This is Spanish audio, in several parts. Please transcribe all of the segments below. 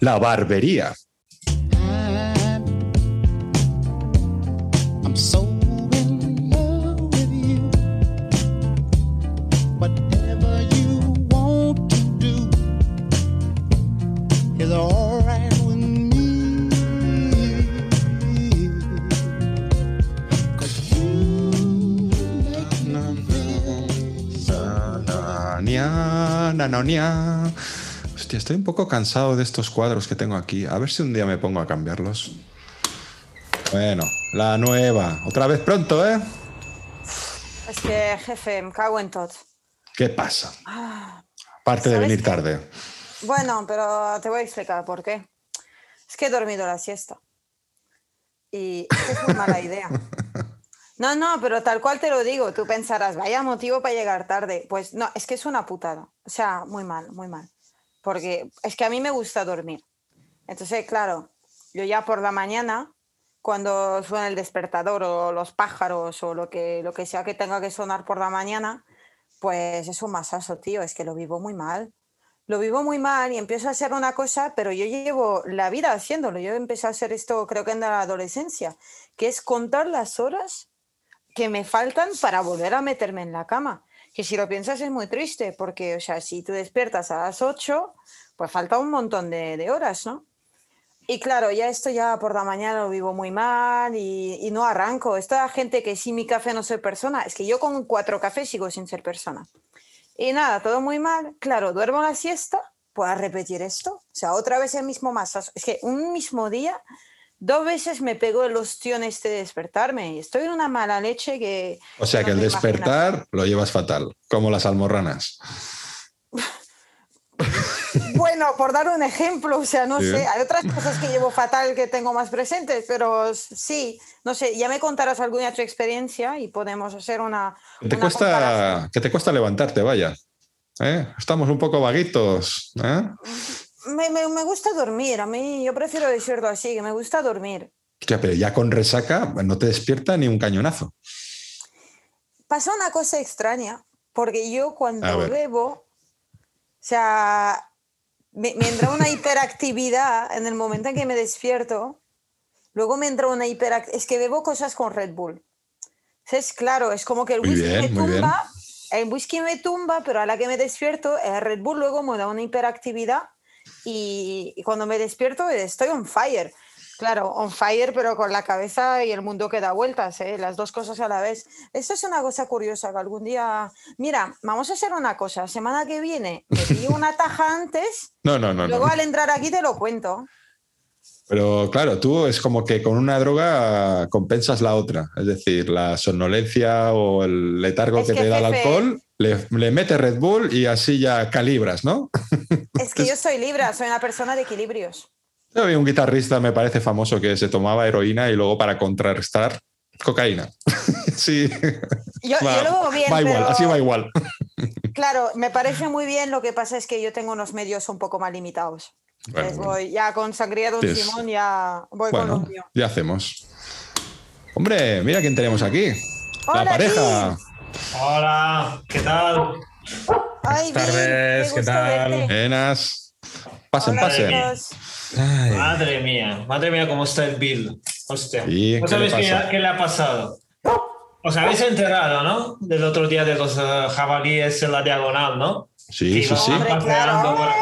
La barbería. Hostia, estoy un poco cansado de estos cuadros que tengo aquí. A ver si un día me pongo a cambiarlos. Bueno, la nueva. Otra vez pronto, ¿eh? Es que, jefe, me cago en todo. ¿Qué pasa? Ah, Aparte de ¿Sabes venir tarde. Bueno, pero te voy a explicar por qué. Es que he dormido la siesta. Y es muy mala idea. No, no, pero tal cual te lo digo. Tú pensarás, vaya motivo para llegar tarde. Pues no, es que es una putada. O sea, muy mal, muy mal. Porque es que a mí me gusta dormir. Entonces, claro, yo ya por la mañana, cuando suena el despertador o los pájaros o lo que, lo que sea que tenga que sonar por la mañana, pues es un masazo, tío. Es que lo vivo muy mal lo vivo muy mal y empiezo a hacer una cosa, pero yo llevo la vida haciéndolo. Yo empecé a hacer esto, creo que en la adolescencia, que es contar las horas que me faltan para volver a meterme en la cama. Que si lo piensas es muy triste, porque, o sea, si tú despiertas a las 8, pues falta un montón de, horas, ¿no? Y claro, ya esto ya por la mañana lo vivo muy mal y, no arranco. Esta gente que sí mi café no soy persona, es que yo con cuatro cafés sigo sin ser persona. Y nada, todo muy mal. Claro, duermo la siesta, puedo repetir esto. O sea, otra vez el mismo masazo. Es que un mismo día, dos veces me pegó el ostión este de despertarme. Y estoy en una mala leche que... O sea no que el imaginas. despertar lo llevas fatal, como las almorranas. Bueno, por dar un ejemplo, o sea, no Sí. sé, hay otras cosas que llevo fatal que tengo más presentes, pero sí, no sé, ya me contarás alguna otra experiencia y podemos hacer una... Que te una cuesta, que te cuesta levantarte, vaya. ¿Eh? Estamos un poco vaguitos. ¿eh? Me, me- me gusta dormir, a mí yo prefiero decirlo así, que me gusta dormir. Hostia, pero ya con resaca no te despierta ni un cañonazo. Pasa una cosa extraña, porque yo cuando bebo, o sea, me, me entra una hiperactividad en el momento en que me despierto, luego me entra una hiperactividad, es que bebo cosas con Red Bull. Es claro, es como que el Muy whisky bien, me tumba, el whisky me tumba, pero a la que me despierto, el Red Bull luego me da una hiperactividad y, y cuando me despierto estoy on fire. Claro, on fire, pero con la cabeza y el mundo que da vueltas, ¿eh? las dos cosas a la vez. Esto es una cosa curiosa que algún día. Mira, vamos a hacer una cosa. Semana que viene me pillo una taja antes, No, no, no. luego no. al entrar aquí te lo cuento. Pero claro, tú es como que con una droga compensas la otra. Es decir, la somnolencia o el letargo Es que, que, te da el alcohol, le, le metes Red Bull y así ya calibras, ¿no? Es que yo soy libre, soy una persona de equilibrios. Yo vi un guitarrista, me parece famoso, que se tomaba heroína y luego para contrarrestar cocaína. sí, Yo, va, yo lo veo bien, va igual, pero así va igual. claro, me parece muy bien. Lo que pasa es que yo tengo unos medios un poco más limitados. Bueno, voy ya con sangría Don Tienes- Simón, ya voy con Bueno, lo mío. ya hacemos. Hombre, mira quién tenemos aquí. la pareja. Hola, ¿qué tal? Ay, Buenas Bill, tardes, qué ¿qué gusto tal? verte. Enas. Pasen, Hola, pasen. Madre mía, madre mía, cómo está el Bill. Hostia. Sí, ¿No ¿qué le sabéis qué, pasa? qué le ha pasado? Os habéis enterado, ¿no? Del otro día de los eh, jabalíes en la diagonal, ¿no? Sí, Que sí, sí. claro.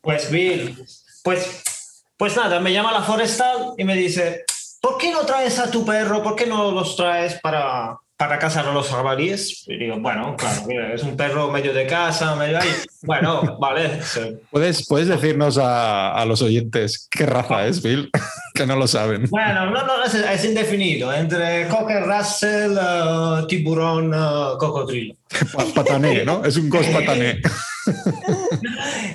Pues Bill, pues, pues nada, me llama la forestal y me dice, ¿por qué no traes a tu perro? ¿Por qué no los traes para, para cazar a los jabalíes? Y digo, bueno, claro, mira, es un perro medio de casa, medio ahí. Bueno, vale. sí. ¿Puedes, ¿Puedes decirnos a, a los oyentes qué raza es, Bill? que no lo saben. Bueno, no, no, es, es indefinido, entre cocker russell, eh, tiburón, eh, cocodrilo. Pa- Patané, ¿no? Es un ghost patané.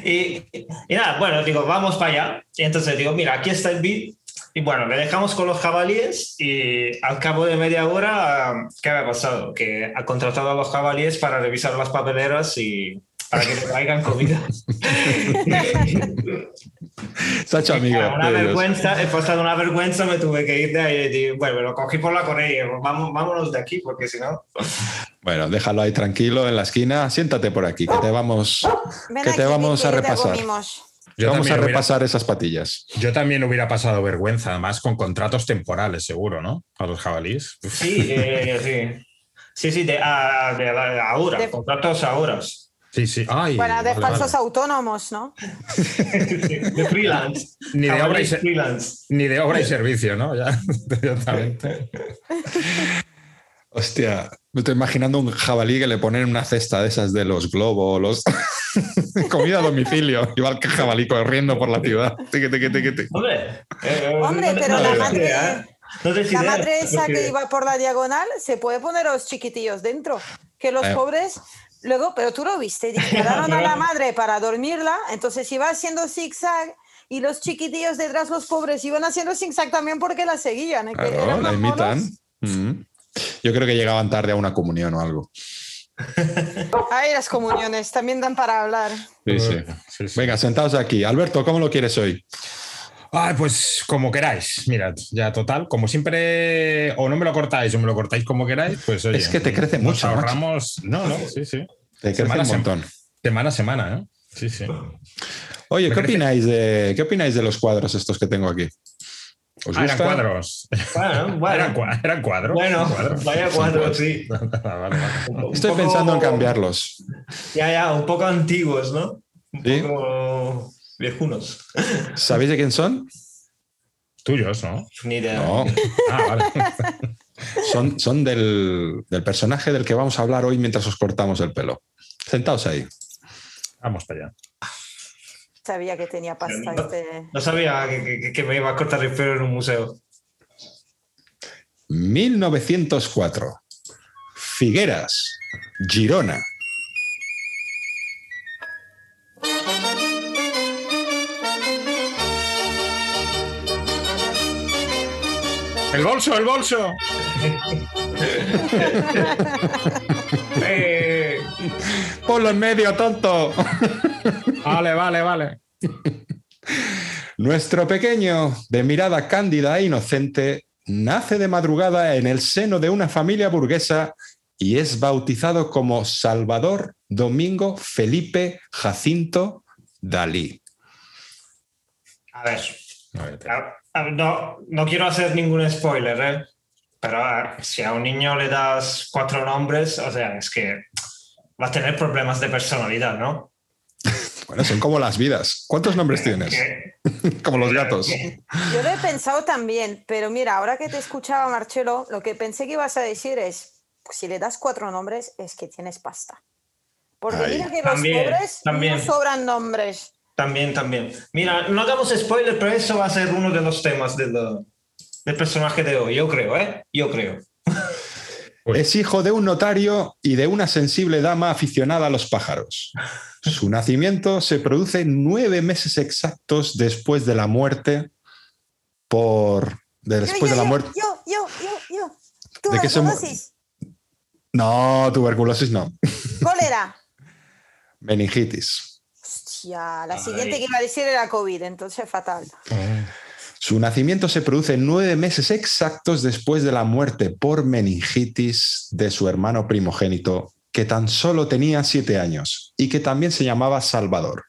Y, y nada, bueno, digo, vamos para allá. Y entonces digo, mira, aquí está el Bill. Y bueno, le dejamos con los jabalíes y al cabo de media hora, ¿qué había pasado? Que ha contratado a los jabalíes para revisar las papeleras y, para que te traigan comida. Se ha hecho amigo. una de vergüenza, he pasado una vergüenza, me tuve que ir de ahí. y dije, Bueno, lo cogí por la correa. Vamos, vámonos de aquí, porque si no. Bueno, déjalo ahí tranquilo en la esquina. Siéntate por aquí, que te vamos, Ven que te aquí, vamos a te repasar. mimos. Yo vamos a hubiera, repasar esas patillas. yo también hubiera pasado vergüenza, además con contratos temporales, seguro, ¿no? A los jabalíes. Sí, eh, sí. Sí, sí, de, a, de, de ahora, De- contratos a horas. Sí, sí. Ay, Bueno, de vale, falsos vale. autónomos, ¿no? de freelance. Ni de obra y freelance. Ni de obra y servicio, ¿no? Ya, directamente. Hostia, me estoy imaginando un jabalí que le ponen una cesta de esas de los globos, los comida a domicilio. Va el jabalí corriendo por la ciudad. Tiqui, tiqui, tiqui. Hombre, eh, Hombre, no- pero no la des madre- ¿eh? No La idea, madre no esa que idea. iba por la diagonal se puede poner a los chiquitillos dentro. Que los Eh. pobres, luego, pero tú lo viste, dispararon a la madre para dormirla, entonces iba haciendo zigzag y los chiquitillos detrás, los pobres, iban haciendo zigzag también porque la seguían. ¿eh? Que Claro, eran la imitan. Mm. Yo creo que llegaban tarde a una comunión o algo. Ay, las comuniones también dan para hablar. Sí, sí. Sí, sí. Venga, sentaos aquí. Alberto, ¿cómo lo quieres hoy? Ay, pues como queráis. Mirad, ya total, como siempre, o no me lo cortáis o me lo cortáis como queráis, pues oye. Es que te crece mucho, macho. ahorramos. No, no, sí, sí. Te crece Semana un montón. Semana a semana, ¿eh? Sí, sí. Oye, ¿qué opináis de qué opináis de los cuadros estos que tengo aquí? ¿Os Ah, eran cuadros. Bueno, bueno. Eran, cua- eran cuadros. Bueno, cuadros. vaya cuadro, sí. Estoy poco- pensando en cambiarlos. Ya, ya, un poco antiguos, ¿no? Un Sí. poco viejunos. ¿Sabéis de quién son? Tuyos, ¿no? Ni idea. No, Ah, vale. son, son del, del personaje del que vamos a hablar hoy mientras os cortamos el pelo. Sentaos ahí. Vamos para allá. Sabía que tenía pasta este. No sabía que, que- que me iba a cortar el pelo en un museo. 1904. Figueras, Girona. ¡El bolso, el bolso! Eh, Ponlo en medio, tonto. Vale, vale, vale. Nuestro pequeño, de mirada cándida e inocente, nace de madrugada en el seno de una familia burguesa y es bautizado como Salvador Domingo Felipe Jacinto Dalí. a ver, A no, no quiero hacer ningún spoiler, ¿eh? Pero si a un niño le das cuatro nombres, o sea, es que va a tener problemas de personalidad, ¿no? Bueno, son como las vidas. ¿Cuántos nombres tienes? Que- Como los gatos. Yo lo he pensado también, pero mira, ahora que te escuchaba, Marcelo, lo que pensé que ibas a decir es, pues si le das cuatro nombres, es que tienes pasta. Porque Ay. mira que los También, pobres también. no sobran nombres. También, también. Mira, no hagamos spoiler, pero eso va a ser uno de los temas del, del personaje de hoy, yo creo, ¿eh? Yo creo. Es hijo de un notario y de una sensible dama aficionada a los pájaros. Su nacimiento se produce nueve meses exactos después de la muerte por... de- después yo, de la muerte... Yo, yo, yo, yo. ¿De qué se mu- Tuberculosis, No, tuberculosis no. cólera. Meningitis. Hostia, la Ay. siguiente que iba a decir era COVID, entonces fatal. Su nacimiento se produce nueve meses exactos después de la muerte por meningitis de su hermano primogénito, que tan solo tenía siete años y que también se llamaba Salvador.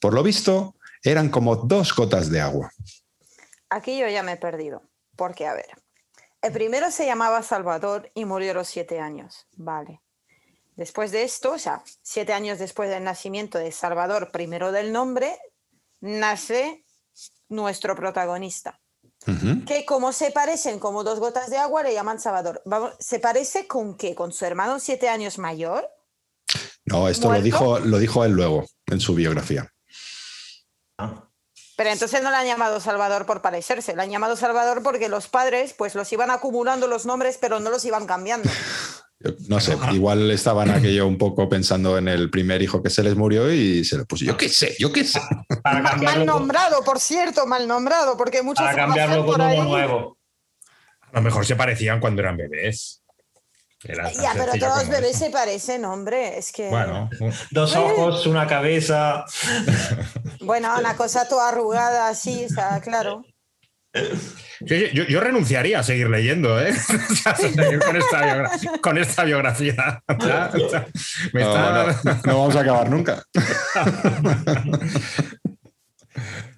Por lo visto, eran como dos gotas de agua. Aquí yo ya me he perdido. Porque, a ver, el primero se llamaba Salvador y murió a los siete años. Vale. Después de esto, o sea, siete años después del nacimiento de Salvador, primero del nombre, nace nuestro protagonista. Que como se parecen como dos gotas de agua, le llaman Salvador. Vamos, ¿Se parece con qué? ¿Con su hermano siete años mayor? No, esto lo dijo, lo dijo él luego en su biografía. Pero entonces no le han llamado Salvador por parecerse, le han llamado Salvador porque los padres pues los iban acumulando los nombres, pero no los iban cambiando. No sé, igual estaban aquello un poco pensando en el primer hijo que se les murió y se le puso. Yo qué sé, yo qué sé. Para Mal nombrado, por cierto, mal nombrado, porque muchos para cambiarlo por con uno nuevo. A lo mejor se parecían cuando eran bebés. Era Ya, pero todos los bebés eso. se parecen, hombre. Es que. Bueno, Dos ojos, una cabeza. Bueno, una cosa toda arrugada así, o sea, claro. Sí, yo, yo renunciaría a seguir leyendo, ¿eh? O sea, a seguir con esta, biogra- con esta biografía. O sea, o sea, me No, está- no, no vamos a acabar nunca.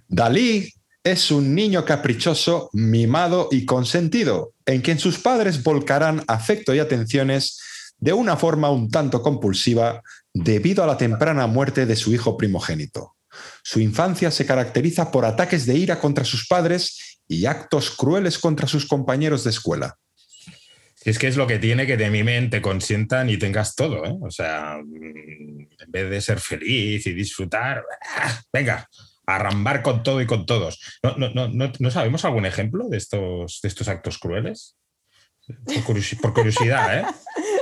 Dalí es un niño caprichoso, mimado y consentido, en quien sus padres volcarán afecto y atenciones de una forma un tanto compulsiva debido a la temprana muerte de su hijo primogénito. Su infancia se caracteriza por ataques de ira contra sus padres y actos crueles contra sus compañeros de escuela. Si es que es lo que tiene que te mimen, te consientan y tengas todo, ¿eh? O sea, mm, en vez de ser feliz y disfrutar, ¡ah! venga, arrambar con todo y con todos. ¿No, no, no, no, ¿no sabemos algún ejemplo de estos, de estos actos crueles? Por, curiosi- por curiosidad, ¿eh?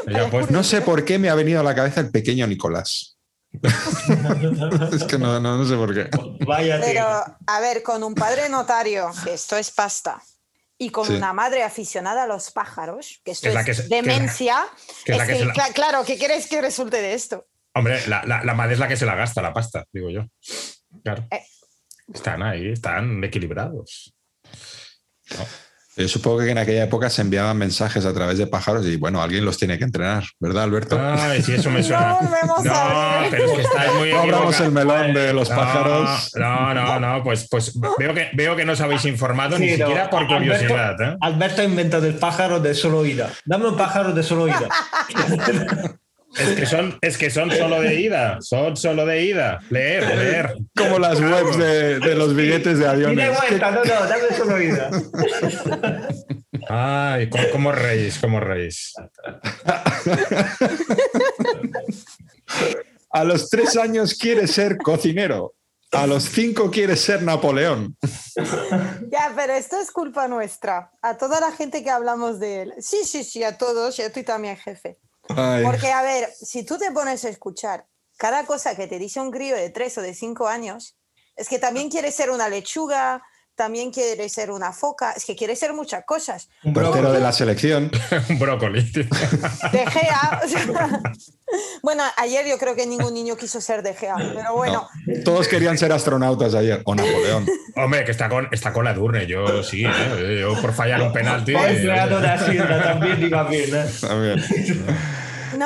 Ya, pues, No sé por qué me ha venido a la cabeza el pequeño Nicolás. es que no, no, no sé por qué. Vaya tío. Pero, a ver, con un padre notario, que esto es pasta, y con Sí. una madre aficionada a los pájaros, que esto es que demencia, que es la es que que, se la- cla- claro, ¿qué quieres que resulte de esto? Hombre, la, la- la madre es la que se la gasta, la pasta, digo yo. Claro. Eh. Están ahí, están equilibrados. Yo supongo que en aquella época se enviaban mensajes a través de pájaros y bueno, alguien los tiene que entrenar, ¿verdad, Alberto? Ay, sí, eso me No suena. No, a ver. pero es que estáis muy No abramos el melón de los No, pájaros. No, no, no, pues, pues veo, que, veo que no os habéis informado ni no. siquiera por curiosidad. Alberto, ¿eh? Alberto ha inventado el pájaro de solo ida. Dame un pájaro de solo ida. Es, que son, es que son solo de ida, son solo de ida. Leer, leer. Como las webs de, de los billetes de Y de aviones. vuelta, no, no, dame solo ida. Ay, ¿cómo, cómo reís? ¿Cómo reís? A los tres años quiere ser cocinero. A los cinco quiere ser Napoleón. Ya, pero esto es culpa nuestra. A toda la gente que hablamos de él. Sí, sí, sí, a todos y a ti también, jefe. Ay, Porque, a ver, si tú te pones a escuchar cada cosa que te dice un crío de tres o de cinco años, es que también quiere ser una lechuga, también quiere ser una foca, es que quiere ser muchas cosas. Un portero de la selección. Un brócoli. De Gea. o sea, bueno, ayer yo creo que ningún niño quiso ser de Gea, pero bueno. No, todos querían ser astronautas ayer. O Napoleón. Hombre, que está con, está con la Durne, yo sí, ¿eh? yo por fallar un penalti. Empleado de Hacienda también iba bien. ¿eh? También.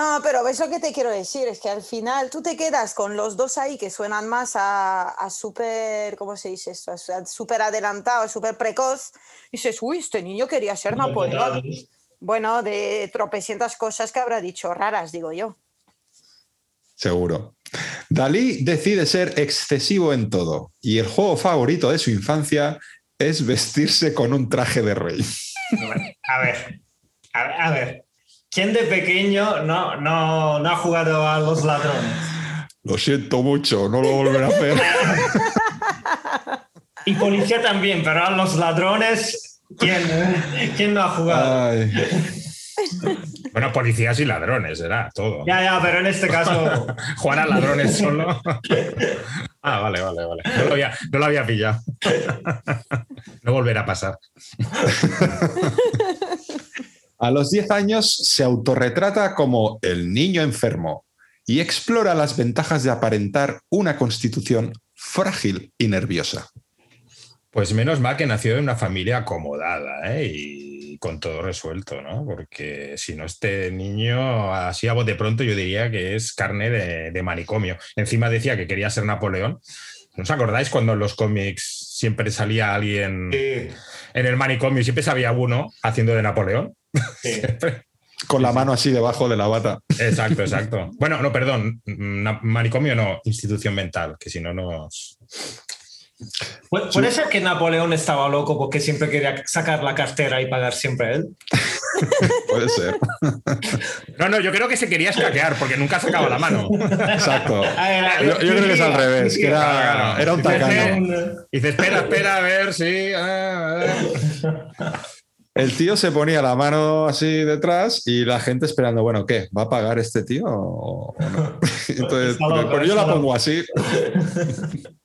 No, pero ves lo que te quiero decir, es que al final tú te quedas con los dos ahí que suenan más a, a súper, ¿cómo se dice esto? A súper adelantado, súper precoz, y dices, uy, este niño quería ser Napoleón. Bueno, de tropecientas cosas que habrá dicho raras, digo yo. Seguro. Dalí decide ser excesivo en todo y el juego favorito de su infancia es vestirse con un traje de rey. A ver, a ver, a ver. ¿Quién de pequeño no, no, no ha jugado a los ladrones? Lo siento mucho, no lo volveré a hacer. Y policía también, pero a los ladrones, ¿quién, ¿quién no ha jugado? Ay, Bueno, policías y ladrones, era todo. Ya, ya, pero en este caso, Jugar a ladrones solo. Ah, vale, vale, vale. No lo había, no lo había pillado. No volverá a pasar. A los 10 años se autorretrata como el niño enfermo y explora las ventajas de aparentar una constitución frágil y nerviosa. Pues menos mal que nació de una familia acomodada ¿eh? y con todo resuelto, ¿no? Porque si no, este niño, así a bote pronto, yo diría que es carne de, de manicomio. Encima decía que quería ser Napoleón. ¿No os acordáis cuando en los cómics siempre salía alguien sí, en el manicomio y siempre sabía uno haciendo de Napoleón? Sí. Con la mano así debajo de la bata. Exacto, exacto. Bueno, no, perdón, manicomio no, institución mental, que si no nos... Pu- Puede ser que Napoleón estaba loco porque siempre quería sacar la cartera y pagar siempre él. Puede ser. No, no, yo creo que se quería escaquear porque nunca sacaba la mano. Exacto. Ah, Yo, yo creo que es al revés, que era, era un tacaño. Y dice, espera, espera, a ver, sí. a ver. El tío se ponía la mano así detrás y la gente esperando, bueno, ¿qué? ¿Va a pagar este tío o o no? Entonces, pero yo la pongo así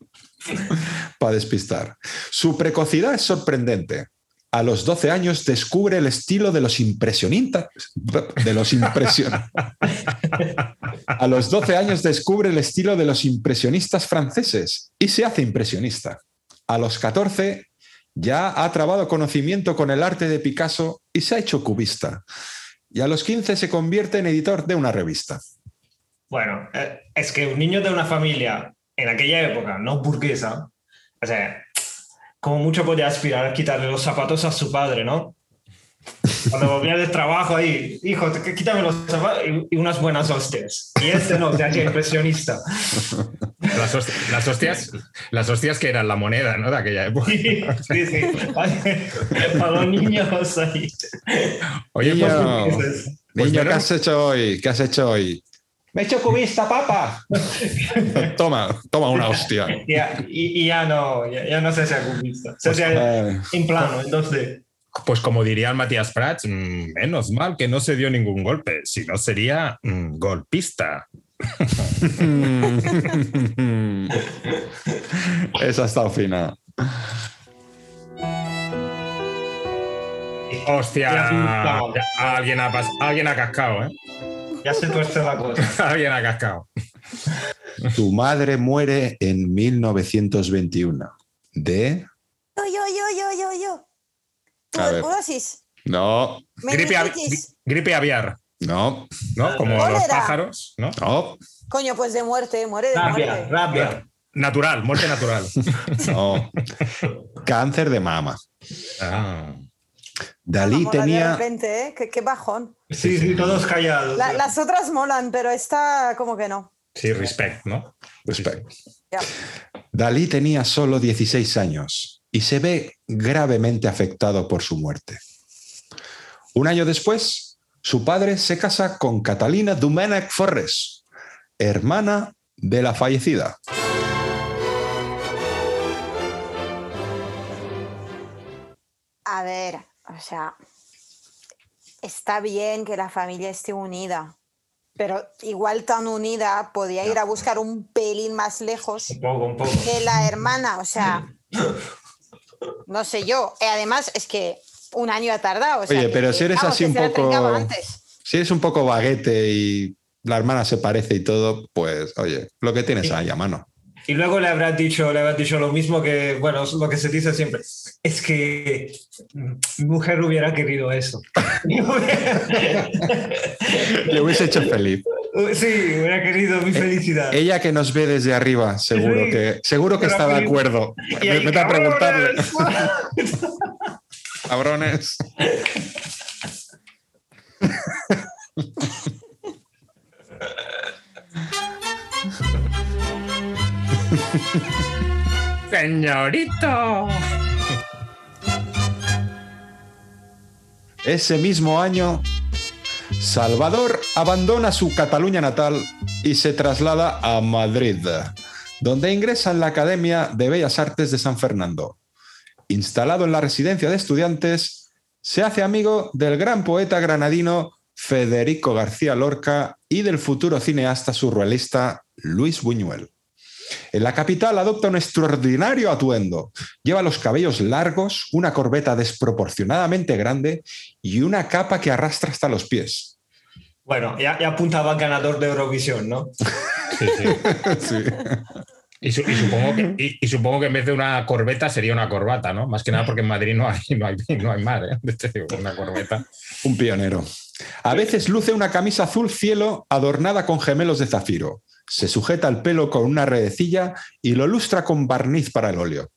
para despistar. Su precocidad es sorprendente. a los 12 años descubre el estilo de los impresionistas. De los impresion- A los 12 años descubre el estilo de los impresionistas franceses y se hace impresionista. A los 14 ya ha trabado conocimiento con el arte de Picasso y se ha hecho cubista. Y a los 15 se convierte en editor de una revista. Bueno, eh, es que un niño de una familia en aquella época no burguesa, o sea, como mucho podía aspirar a quitarle los zapatos a su padre, ¿no? Cuando volvía del trabajo ahí, hijo, te- quítame los zapatos y, unas buenas hostias. Y este no, se hacía impresionista. Las, hosti- las hostias, las hostias que eran la moneda, ¿no? De aquella época. Sí, sí, sí. Para los niños ahí. Oye, Niño, pues, Pues Pues niño, bueno. ¿qué has hecho hoy? ¿Qué has hecho hoy? Me he hecho cubista, papá. toma, toma una hostia. Ya, y, y ya no, ya, ya no se hacía cubista. Se hacía Eh, en plano, entonces. Pues como diría el Matías Prats, mm, menos mal que no se dio ningún golpe, si no sería mm, golpista. Esa ha estado fina. Hostia, alguien, ha pas- alguien ha cascado, ¿eh? Ya se tuerce la cosa. alguien ha cascado. Tu madre muere en 1921. ¿De? Yo, yo, yo, yo, yo. Tuberculosis. No, Gripe, avi- meningitis. gripe aviar, no, ¿no? Como Cólera. los pájaros, ¿no? no, Coño, pues de muerte, muere de Rabia, muerte. rabia. Natural, muerte natural. no. Cáncer de mama. Ah. Dalí De tenía. repente, ¿eh? Qué, qué bajón. Sí, sí, todos callados. La- las otras molan, pero esta como que no. Sí, respect, ¿no? Respect. Dalí tenía solo 16 años y se ve gravemente afectado por su muerte. Un año después, su padre se casa con Catalina Domènech Forres, hermana de la fallecida. A ver, o sea, está bien que la familia esté unida, pero igual tan unida podía ir a buscar un pelín más lejos Un poco, un poco. que la hermana, o sea, no sé yo. Eh, Además, es que un año ha tardado. o sea, Oye, pero que, si eres vamos, así un poco-. Si es un poco baguete y la hermana se parece y todo, pues oye, lo que tienes ahí a mano. Y luego le habrás dicho, le habrás dicho lo mismo que, bueno, lo que se dice siempre. Es que mi mujer hubiera querido eso. Le hubiese hecho feliz. Sí, hubiera querido mi felicidad. Ella que nos ve desde arriba, seguro Sí. que, seguro que está de acuerdo. Y ahí, Vete a preguntarle. Cabrones. Señorito. Ese mismo año, Salvador abandona su Cataluña natal y se traslada a Madrid, donde ingresa en la Academia de Bellas Artes de San Fernando. Instalado en la residencia de estudiantes, se hace amigo del gran poeta granadino Federico García Lorca y del futuro cineasta surrealista Luis Buñuel. En la capital adopta un extraordinario atuendo. Lleva los cabellos largos, una corbeta desproporcionadamente grande y una capa que arrastra hasta los pies. Bueno, ya, ya apuntaba ganador de Eurovisión, ¿no? Sí, sí. Sí. Y, su- y supongo que, y, y supongo que en vez de una corbeta sería una corbata, ¿no? Más que nada porque en Madrid no hay, no hay, no hay mar, ¿eh? Una corbeta. Un pionero. A veces luce una camisa azul cielo adornada con gemelos de zafiro. Se sujeta el pelo con una redecilla y lo lustra con barniz para el óleo.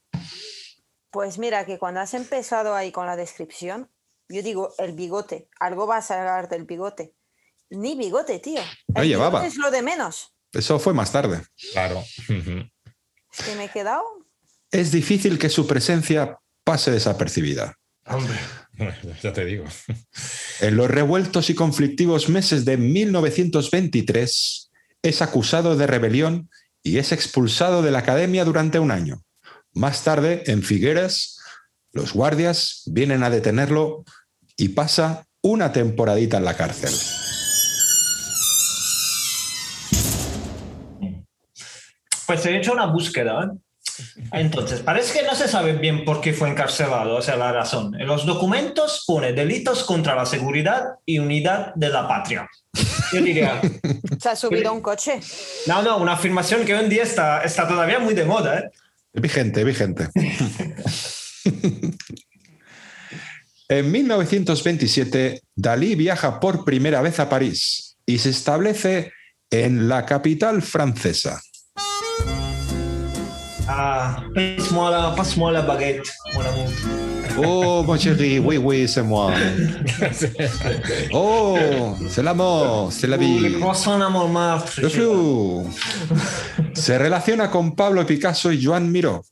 Pues mira, que cuando has empezado ahí con la descripción, yo digo el bigote, algo va a sacar del bigote. Ni bigote, tío. No llevaba. es lo de menos. Eso fue más tarde. Claro. Es que me he quedado. Es difícil que su presencia pase desapercibida. Hombre. Ya te digo. En los revueltos y conflictivos meses de 1923 es acusado de rebelión y es expulsado de la academia durante un año. Más tarde, en Figueres, los guardias vienen a detenerlo y pasa una temporadita en la cárcel. Pues he hecho una búsqueda. Entonces, parece que no se sabe bien por qué fue encarcelado, o sea, la razón. En los documentos pone delitos contra la seguridad y unidad de la patria. Yo diría, Se ha subido a un coche. no, no, una afirmación que hoy en día está, está todavía muy de moda, ¿eh? Vigente, vigente. en 1927, Dalí viaja por primera vez a París y se establece en la capital francesa. Ah, passe-moi la, passe-moi la baguette, mon amour. Oh, mon chéri, oui, oui, c'est moi. Oh, c'est l'amour, c'est la Le vie. croissant à Montmartre. Le flou. Se relaciona con Pablo Picasso y Joan Miró.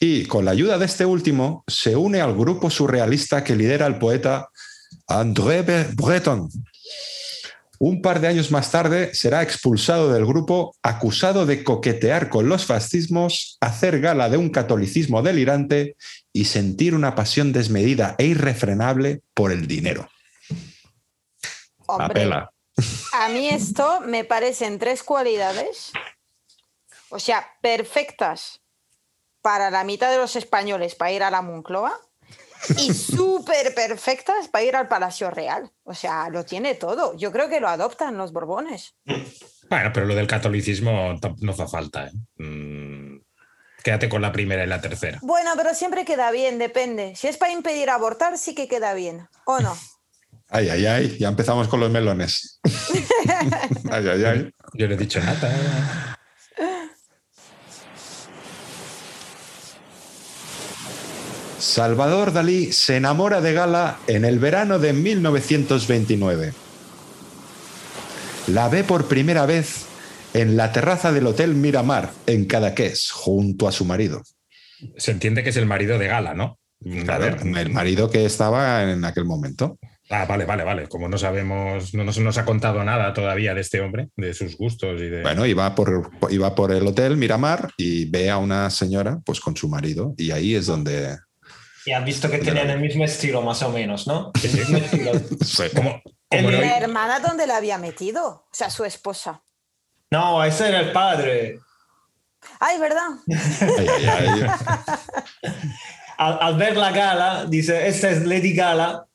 Y con la ayuda de este último, se une al grupo surrealista que lidera el poeta André Bre- Breton. Un par de años más tarde será expulsado del grupo acusado de coquetear con los fascismos, hacer gala de un catolicismo delirante y sentir una pasión desmedida e irrefrenable por el dinero. Hombre, a mí esto me parecen tres cualidades, o sea, perfectas para la mitad de los españoles para ir a la Moncloa y súper perfectas para ir al Palacio Real. O sea, lo tiene todo. Yo creo que lo adoptan los Borbones. Bueno, pero lo del catolicismo no hace falta. ¿eh? Mm, quédate con la primera y la tercera. Bueno, pero siempre queda bien, depende. Si es para impedir abortar, sí que queda bien. ¿O no? Ay, ay, ay, ya empezamos con los melones. ay, ay, ay. Yo no he dicho nada. Salvador Dalí se enamora de Gala en el verano de 1929. La ve por primera vez en la terraza del Hotel Miramar, en Cadaqués, junto a su marido. Se entiende que es el marido de Gala, ¿no? Claro, A ver. el marido que estaba en aquel momento. Ah, vale, vale, vale. Como no sabemos, no nos, nos ha contado nada todavía de este hombre, de sus gustos y de. Bueno, iba por, iba por el Hotel Miramar y ve a una señora pues con su marido y ahí es donde... Y has visto que tenían el mismo estilo, más o menos, ¿no? Sí, sí. El mismo estilo. como, como El- ¿La hermana dónde la había metido? O sea, su esposa. No, ese era el padre. Ay, ¿verdad? Ay, ay, ay. Al, al ver la gala, dice, esta es Lady Gala,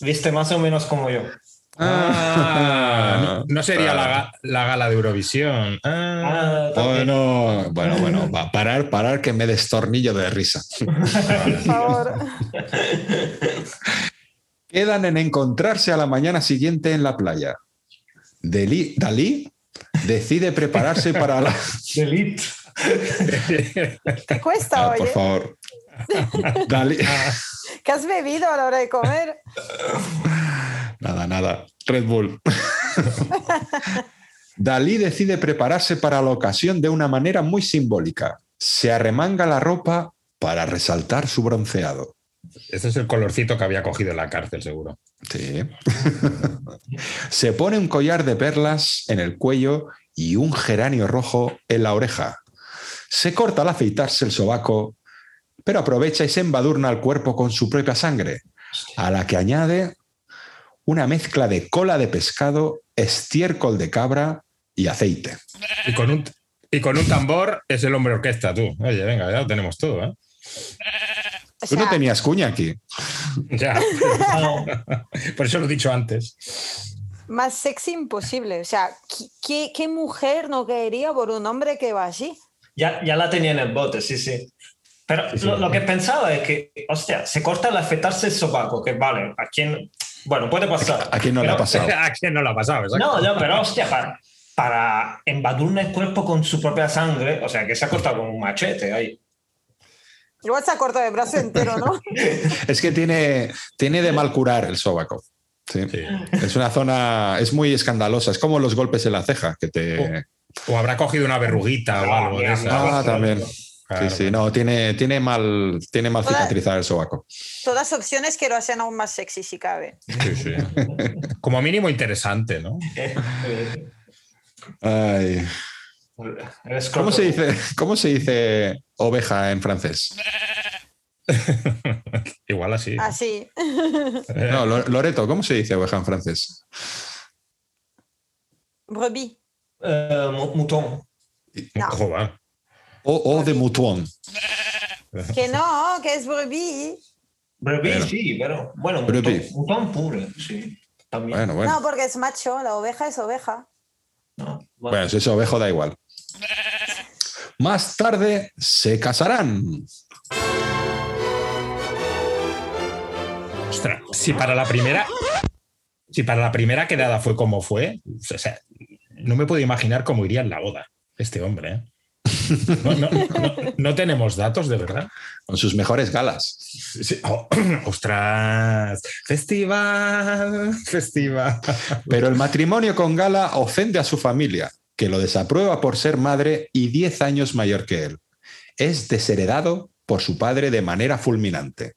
viste más o menos como yo. Ah, no, no sería la, ga- la gala de Eurovisión. Ah, Ah. Bueno, bueno, bueno, va, parar, parar que me destornillo de risa. Por favor. Quedan en encontrarse a la mañana siguiente en la playa. Dalí, Dalí decide prepararse para la... Delete. ¿Qué cuesta, Ah, por oye? favor. Dalí... ¿Qué has bebido a la hora de comer? Nada. Red Bull. Dalí decide prepararse para la ocasión de una manera muy simbólica. Se arremanga la ropa para resaltar su bronceado. Este es el colorcito que había cogido en la cárcel, seguro. Sí. Se pone un collar de perlas en el cuello y un geranio rojo en la oreja. Se corta al afeitarse el sobaco, pero aprovecha y se embadurna el cuerpo con su propia sangre, a la que añade una mezcla de cola de pescado, estiércol de cabra y aceite. Y con un, y con un tambor es el hombre orquesta, tú. Oye, venga, ya lo tenemos todo, ¿eh? O Tú no tenías cuña aquí. Ya. No. Por eso lo he dicho antes. más sexy imposible. O sea, ¿qué- ¿qué, qué mujer no caería por un hombre que va así? Ya, ya la tenía en el bote, sí, sí. Pero Sí, sí. Lo, lo que pensaba es que, hostia, se corta al afeitarse el sobaco, que vale, a quién. Bueno, puede pasar. ¿A quién no le ha pasado? ¿A quién no lo ha pasado? Exacto. No, no, pero hostia, para, para embadurnar el cuerpo con su propia sangre, o sea, que se ha cortado con un machete ahí. Igual se ha cortado el brazo entero, ¿no? Es que tiene, tiene de mal curar el sobaco. Sí. Sí. Es una zona, es muy escandalosa. Es como los golpes en la ceja que te. O habrá cogido una verruguita o Ah, algo de esas. Ah, también. Claro. Sí, sí, no, tiene, tiene mal, tiene mal Hola. cicatrizar el sobaco. Todas opciones que lo hacen aún más sexy si cabe. Sí, sí. Como mínimo interesante, ¿no? Ay. ¿Cómo se dice, cómo se dice oveja en francés? Igual así. Así. No, Lo- Loreto, ¿cómo se dice oveja en francés? Brebis. Mu- mutón. No. Joder. O, o de Mouton. Que no, que es brebis. Brevi, Bueno. sí, pero bueno, Brevi. un ton puro, sí. También. Bueno, bueno. No, porque es macho, la oveja es oveja. No, bueno. Bueno, si es ovejo da igual. Más tarde se casarán. Ostras, si para la primera. Si para la primera quedada fue como fue, o sea, no me puedo imaginar cómo iría en la boda este hombre. ¿eh? No, no- no- no tenemos datos, de verdad. Con sus mejores galas. Sí, oh, ostras, festival, festival. Pero el matrimonio con Gala ofende a su familia, que lo desaprueba por ser madre y 10 años mayor que él. Es desheredado por su padre de manera fulminante.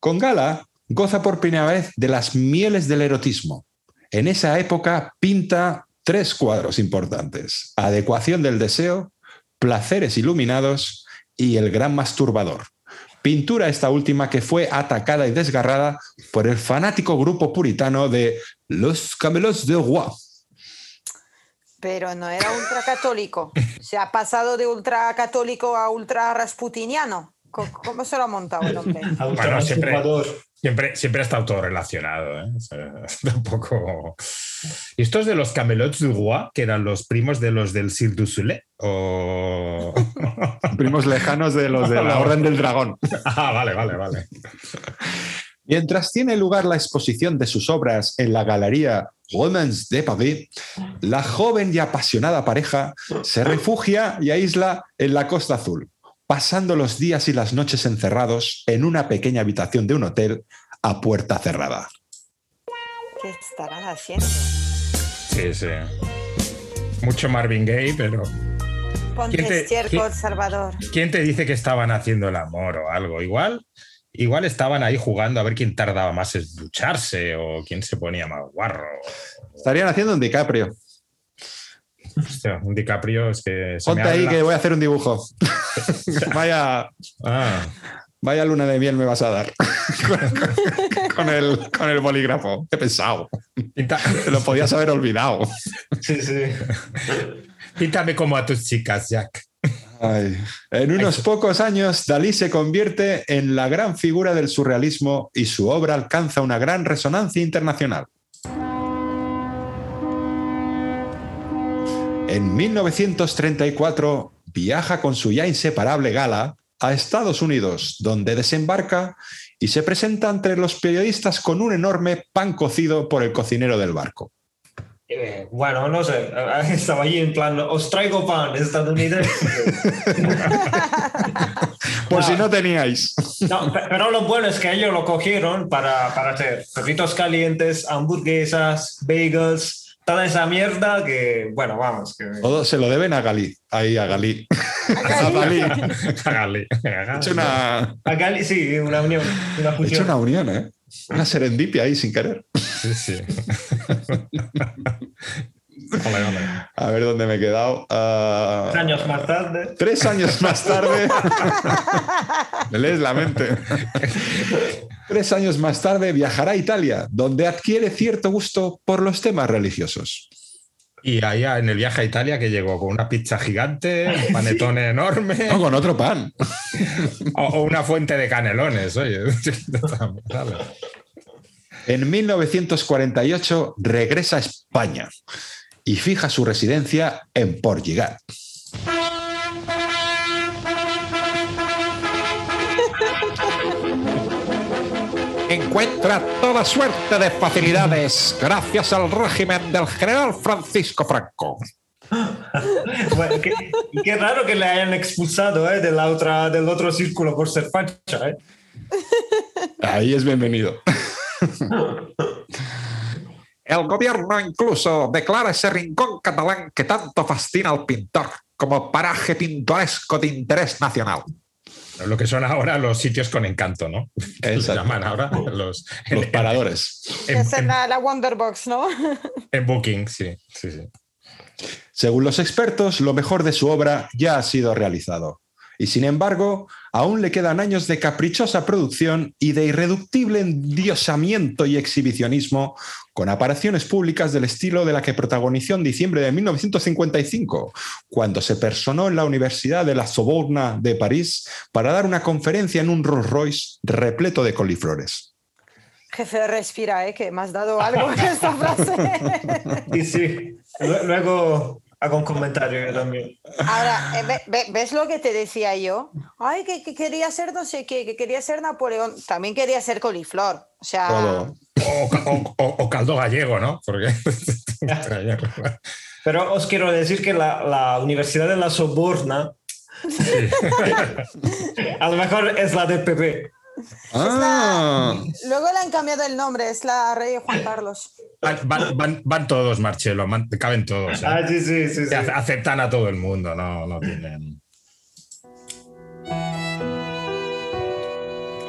Con Gala goza por primera vez de las mieles del erotismo. En esa época pinta tres cuadros importantes. Adecuación del deseo, placeres iluminados y el gran masturbador. Pintura esta última que fue atacada y desgarrada por el fanático grupo puritano de Los Camelots de Roy. Pero no era ultracatólico. Se ha pasado de ultracatólico a ultra rasputiniano. ¿Cómo se lo ha montado el hombre? Ultra siempre-. Siempre, siempre ha estado todo relacionado. ¿eh? O sea, tampoco. ¿Y estos de los Camelots du Roi, que eran los primos de los del Cirque du Soleil? O... Primos lejanos de los de la Orden del Dragón. ah, vale, vale, vale. Mientras tiene lugar la exposición de sus obras en la Galería Romans de Paris, la joven y apasionada pareja se refugia y aísla en la Costa Azul, pasando los días y las noches encerrados en una pequeña habitación de un hotel a puerta cerrada. ¿Qué estarán haciendo? Sí, sí. Mucho Marvin Gaye, pero Ponte ¿Quién te- estiércol, quién- Salvador. ¿quién te dice que estaban haciendo el amor o algo? Igual, igual estaban ahí jugando a ver quién tardaba más en ducharse o quién se ponía más guarro. Estarían haciendo un DiCaprio. Hostia, un DiCaprio es que... se me Ponte ahí que voy a hacer un dibujo. vaya, Ah, vaya luna de miel me vas a dar. con, con el, con el bolígrafo. Qué pesado. Te lo podías haber olvidado. Sí, sí. píntame como a tus chicas, Jack. Ay. En unos pocos años, Dalí se convierte en la gran figura del surrealismo y su obra alcanza una gran resonancia internacional. En 1934 viaja con su ya inseparable gala a Estados Unidos, donde desembarca y se presenta entre los periodistas con un enorme pan cocido por el cocinero del barco. Eh, Bueno, no sé. Estaba allí en plan, os traigo pan estadounidense. Por No. si no teníais. No, pe- pero lo bueno es que ellos lo cogieron para, para hacer perritos calientes, hamburguesas, bagels, toda esa mierda que, bueno, vamos. Que... Todo se lo deben a Galí. Ahí, a Galí. A Galí. Hágale, hágale. Ha hecho una, A Gali- sí, una unión, una ha hecho una unión, ¿eh? Una serendipia ahí sin querer. Sí, sí. A ver dónde me he quedado. Ah, Tres años más tarde. Tres años más tarde. me lees la mente. Tres años más tarde viajará a Italia, donde adquiere cierto gusto por los temas religiosos. Y allá en el viaje a Italia que llegó con una pizza gigante, un panetone enorme No, con otro pan. o, o una fuente de canelones, oye. En 1948 regresa a España y fija su residencia en Portugal. Encuentra toda suerte de facilidades gracias al régimen del general Francisco Franco. Bueno, qué, raro que le hayan expulsado ¿eh? de la otra, del otro círculo por ser facha. ¿eh? Ahí es bienvenido. El gobierno incluso declara ese rincón catalán que tanto fascina al pintor como paraje pintoresco de interés nacional. Lo que son ahora los sitios con encanto, ¿no? Que los llaman ahora los, Los en- paradores. en, Esa es en- la, la Wonderbox, ¿no? en Booking, sí, sí, sí. Según los expertos, lo mejor de su obra ya ha sido realizado Y sin embargo, aún le quedan años de caprichosa producción y de irreductible endiosamiento y exhibicionismo, con apariciones públicas del estilo de la que protagonizó en diciembre de 1955, cuando se personó en la Universidad de la Sorbonne de París para dar una conferencia en un Rolls Royce repleto de coliflores. Jefe, respira, ¿eh? que me has dado algo en esta frase. Y sí, Lu- luego hago un comentario yo también. Ahora, eh, ve- ve- ¿ves lo que te decía yo? Ay, que, que quería ser no sé qué, que quería ser Napoleón. También quería ser coliflor. O sea, Todo. O, ca- o- o- o caldo gallego, ¿no? Porque. Pero os quiero decir que la, la Universidad de la Soborna a lo mejor es la del PP. Ah, luego le han cambiado el nombre, es la rey Juan Carlos. Van, van- van- van todos, Marcelo, van- caben todos. ¿eh? Ah, sí, sí, sí. sí. Ace- Aceptan a todo el mundo, no, no tienen.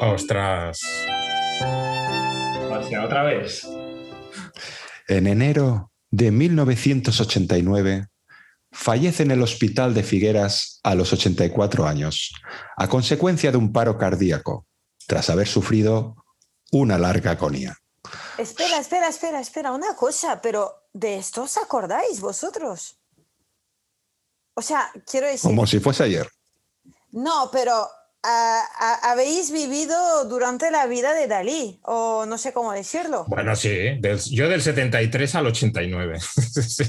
Ostras. O sea, otra vez. En enero de 1989 fallece en el hospital de Figueras a los 84 años, a consecuencia de un paro cardíaco, tras haber sufrido una larga agonía. Espera, espera, espera, espera, una cosa, pero ¿de esto os acordáis vosotros? O sea, quiero decir, Como si fuese ayer. no, pero ah, ah, habéis vivido durante la vida de Dalí, o no sé cómo decirlo. Bueno, sí, del- yo del 73 al 89. Sí, sí,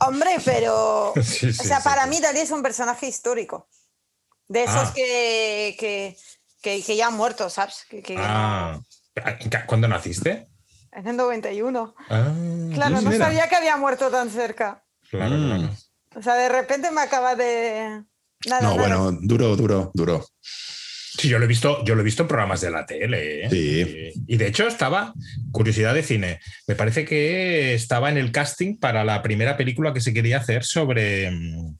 Hombre, pero, sí, o sea, sí, para sí. mí Dalí es un personaje histórico. De esos Ah. que, que, que, que ya han muerto, ¿sabes? Que, que Ah, ¿Cuándo naciste? En el 91. Ah, Claro, no mira. sabía que había muerto tan cerca. claro, Mm. claro. O sea, de repente me acaba de... Nada, No, nada. bueno, duro, duro, duro. Sí, yo lo he visto, yo lo he visto en programas de la tele. ¿eh? Sí. Y, y de hecho estaba, curiosidad de cine, me parece que estaba en el casting para la primera película que se quería hacer sobre mm,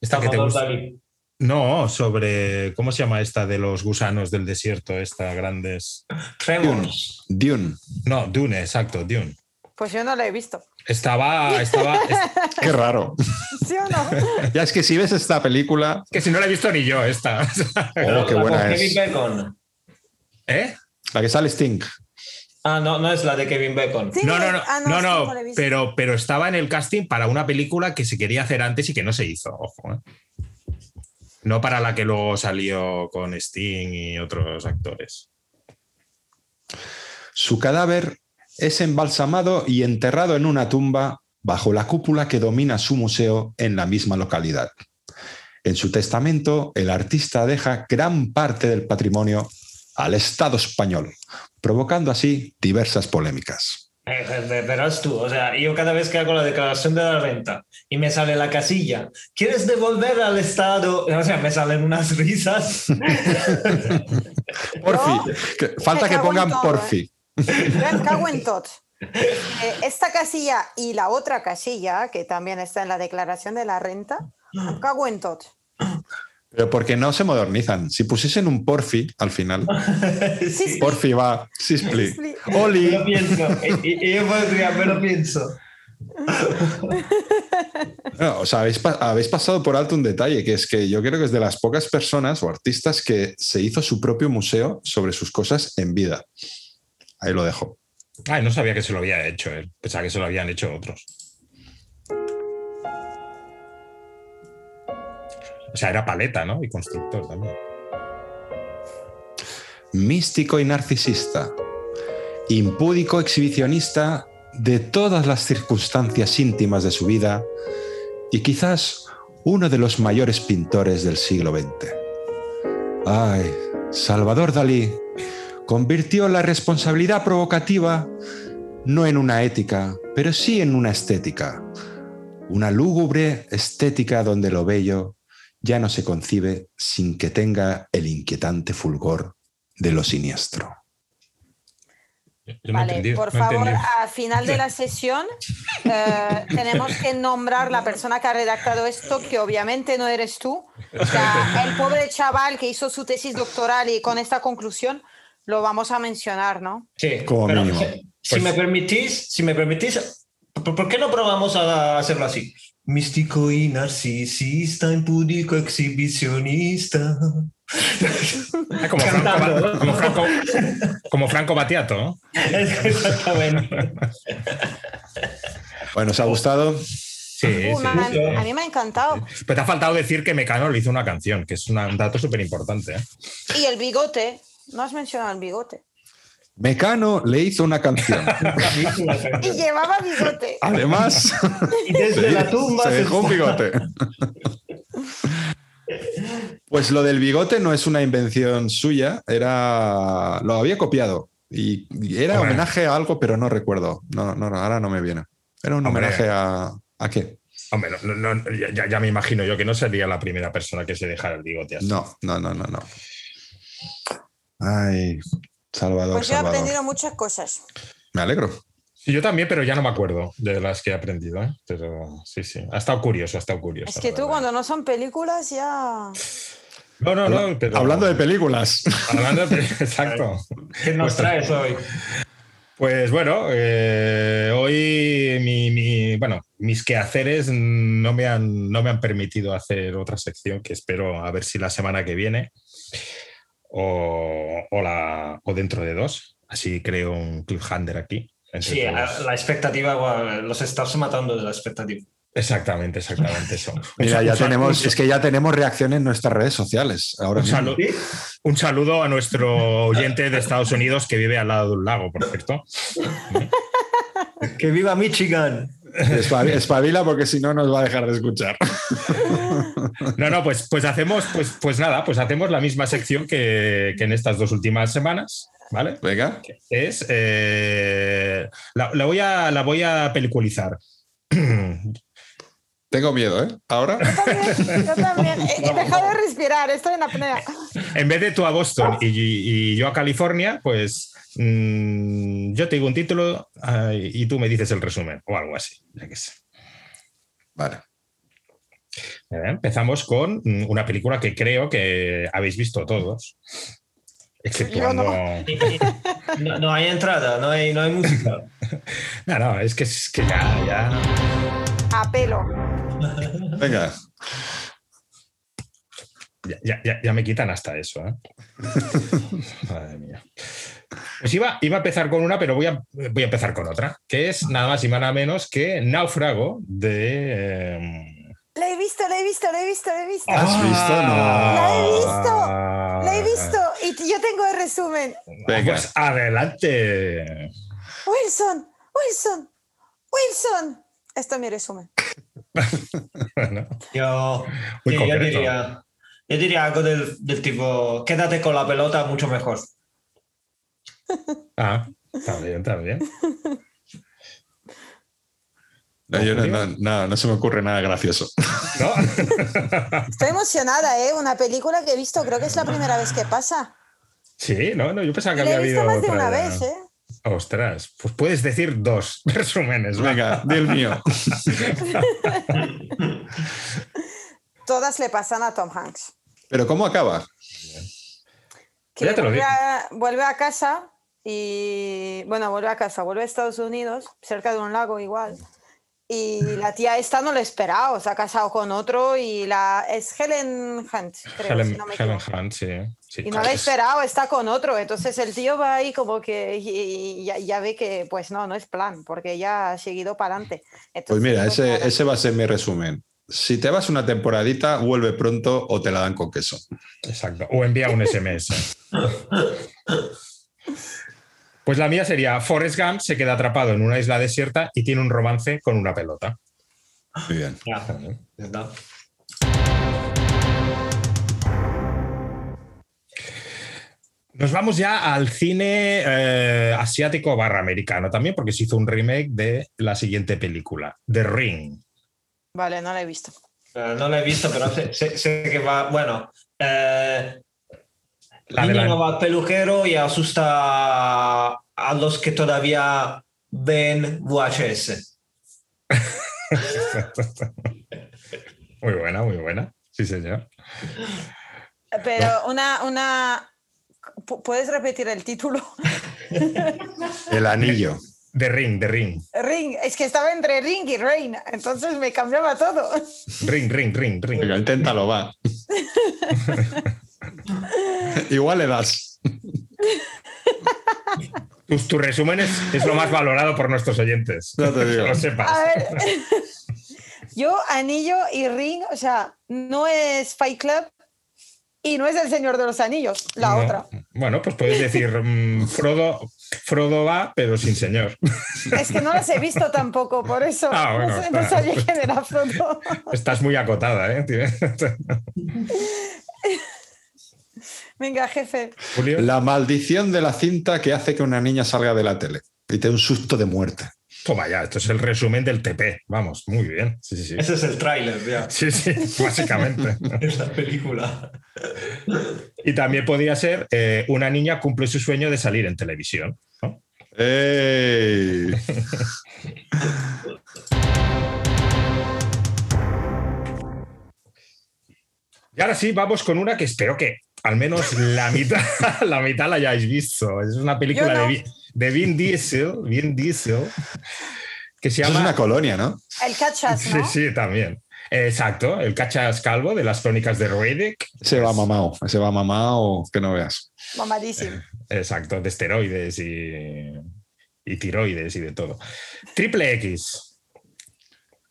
esta que te gusta. Dalí. No, sobre ¿cómo se llama esta de los gusanos del desierto? Esta grandes. Tremors. Dune. No, Dune, exacto, Dune. Pues yo no la he visto. Estaba, estaba, es Qué raro. ¿Sí o no? ya es que si ves esta película, que si no la he visto ni yo esta. oh, qué buena es. Kevin Bacon. ¿Eh? La que sale Sting. Ah, no, no es la de Kevin Bacon. Sí, No, no, no, ah, no, no, la he visto. pero, pero estaba en el casting para una película que se quería hacer antes y que no se hizo, ojo. ¿eh? No para la que luego salió con Sting y otros actores. Su cadáver es embalsamado y enterrado en una tumba bajo la cúpula que domina su museo en la misma localidad. En su testamento, el artista deja gran parte del patrimonio al Estado español, provocando así diversas polémicas. Eh, eh, Verás tú, o sea, yo cada vez que hago la declaración de la renta y me sale la casilla, ¿quieres devolver al Estado? O sea, me salen unas risas. Porfi, que- falta que pongan todo, porfi. Me cago en tot. Eh, esta casilla y la otra casilla, que también está en la declaración de la renta, me cago en tot. Pero porque no se modernizan. Si pusiesen un porfi al final, sí, porfi va, sispli, me oli. lo pienso. Y, yo podría, me lo pienso. No, o sea, habéis, pa- habéis pasado por alto un detalle, que es que yo creo que es de las pocas personas o artistas que se hizo su propio museo sobre sus cosas en vida. Ahí lo dejo. Ay, no sabía que se lo había hecho él. Pensaba que se lo habían hecho otros. O sea, era paleta, ¿no? Y constructor también. Místico y narcisista. Impúdico exhibicionista de todas las circunstancias íntimas de su vida y quizás uno de los mayores pintores del siglo XX. Ay, Salvador Dalí convirtió la responsabilidad provocativa no en una ética, pero sí en una estética. Una lúgubre estética donde lo bello ya no se concibe sin que tenga el inquietante fulgor de lo siniestro. Vale, por favor, al final de la sesión eh, tenemos que nombrar la persona que ha redactado esto, que obviamente no eres tú. O sea, el pobre chaval que hizo su tesis doctoral y con esta conclusión lo vamos a mencionar, ¿no? Sí, Como mínimo. si- si Pues- me permitís, si me permitís, ¿por, por qué no probamos a hacerlo así? Místico y narcisista, impúdico exhibicionista. Ah, como, Franco, como, Franco, como Franco Battiato. ¿no? Exactamente. Bueno, ¿os ha gustado? Sí, Uh, sí. a mí me ha encantado. Pero te ha faltado decir que Mecano le hizo una canción, que es un dato súper importante. ¿eh? Y el bigote. No has mencionado el bigote. Mecano le hizo una canción. Y llevaba bigote. Además, Y desde la tumba se se dejó un bigote. Pues lo del bigote no es una invención suya, era lo había copiado y y era Hombre. homenaje a algo, pero no recuerdo. No, no, ahora no me viene. Era un Hombre. homenaje a ¿a qué? Hombre, no- no- no, ya, ya me imagino yo que no sería la primera persona que se dejara el bigote así. No, no, no, no, no. Ay, Salvador, Pues yo he Salvador. aprendido muchas cosas. Me alegro. Sí, yo también, pero ya no me acuerdo de las que he aprendido. ¿eh? Pero sí, sí. Ha estado curioso, ha estado curioso. Es que tú verdad. cuando no son películas ya... No, no, no. Pero... Hablando de películas. Hablando de- Exacto. ¿Qué nos traes hoy? Pues bueno, eh, hoy mi, mi- bueno, mis quehaceres no me, han, no me han permitido hacer otra sección que espero a ver si la semana que viene o, o la, o dentro de dos. Así creo un cliffhanger aquí. Sí, la expectativa, los estás matando de la expectativa. Exactamente, exactamente eso. Mira, ya tenemos, es que ya tenemos reacción en nuestras redes sociales. Ahora un, saludo, un saludo a nuestro oyente de Estados Unidos que vive al lado de un lago, por cierto. ¡Que viva Michigan! Espabi- Espabila porque si no nos va a dejar de escuchar. No, no, pues, pues hacemos, pues, pues nada, pues hacemos la misma sección que, que en estas dos últimas semanas, ¿vale? Venga. Es eh, la, la voy a la voy a peliculizar. Tengo miedo, ¿eh? Ahora. También, yo también. He, dejado de respirar, estoy en apnea. En vez de tú a Boston y, y yo a California, pues mm, yo te digo un título y tú me dices el resumen o algo así. ya que sé. Vale. Eh, Empezamos con mm, una película que creo que habéis visto todos. Exceptuando. No, no hay entrada, no hay, no hay música. No, no, es que, es que ya, ya. A pelo. Venga. Ya, ya- ya- me quitan hasta eso. ¿eh? Madre mía. Pues iba, iba a empezar con una, pero voy a, voy a empezar con otra, que es nada más y nada menos que Náufrago de. eh, La he visto, la he visto, la he visto, la he visto. ¿Has visto? No. La he visto, Ah. La he visto y t- yo tengo el resumen. Venga. Pues adelante. Wilson, Wilson, Wilson. Esto es mi resumen. Bueno, Yo, sí, yo diría, yo diría algo del, del tipo, quédate con la pelota mucho mejor. ah, está bien, está bien. No, yo no, no- no, no se me ocurre nada gracioso. ¿No? Estoy emocionada, ¿eh? Una película que he visto, creo que es la primera vez que pasa. Sí, no, no, yo pensaba que La había he visto habido más de otra una vez, ¿eh? Ostras, pues puedes decir dos resúmenes. Venga, di el mío. Todas le pasan a Tom Hanks. Pero ¿cómo acaba? Que Ya te lo vuelve, a, vuelve a casa y, bueno, vuelve a casa, vuelve a Estados Unidos, cerca de un lago igual. Y la tía esta no lo esperaba, se ha casado con otro y la es Helen Hunt, creo, Helen, si no me Helen. Hunt, sí. Sí, Y no claro, la ha es- esperado, está con otro. Entonces el tío va ahí como que y, y ya, ya ve que pues no, no es plan, porque ya ha seguido para adelante. Pues mira, ese, ese va a ser mi resumen. Si te vas una temporadita, vuelve pronto o te la dan con queso. Exacto. O envía un SMS. Pues la mía sería Forrest Gump se queda atrapado en una isla desierta y tiene un romance con una pelota. Muy bien. Ya, ya está. Nos vamos ya al cine eh, asiático barra americano también, porque se hizo un remake de la siguiente película, The Ring. Vale, no la he visto. No la he visto, pero sé, sé- sé que va, bueno, eh, La niña va al peluquero y asusta a los que todavía ven VHS. muy buena, muy buena. Sí, señor. Pero una, una. Pu- ¿Puedes repetir el título? El anillo. The Ring, The Ring. Ring, es que estaba entre Ring y Rain, entonces me cambiaba todo. Ring, Ring, Ring, Ring. Venga, inténtalo, va. Igual le das. Tus, tus resúmenes es lo más valorado por nuestros oyentes. Ya te digo. Que lo sepas. A ver, yo, Anillo y Ring, o sea, no es Fight Club y no es El Señor de los Anillos, la No. otra. Bueno, pues puedes decir mm, Frodo, Frodo va, pero sin señor. Es que no las he visto tampoco, por eso Ah, bueno, no, sé, no sabía quién era Frodo. Estás muy acotada, ¿eh? Venga, jefe. Julio. La maldición de la cinta que hace que una niña salga de la tele y te dé un susto de muerte. Toma ya, esto es el resumen del TP. Vamos, muy bien. Sí, sí, sí. Ese es el tráiler, ya. Sí, sí, básicamente. Es la película. Y también podría ser eh, una niña cumple su sueño de salir en televisión. ¿no? ¡Ey! Y ahora sí, vamos con una que espero que al menos la mitad la, mitad la hayáis visto. Es una película no. de, Vi- de Vin Diesel, Vin Diesel, que se Eso es llama... una colonia, ¿no? El Cachas, Sí, ¿no? sí, también. Exacto, el cachas calvo de las crónicas de Riddick. Ese va mamado, ese va mamado que no veas. Mamadísimo. Exacto, de esteroides y, y tiroides y de todo. Triple X.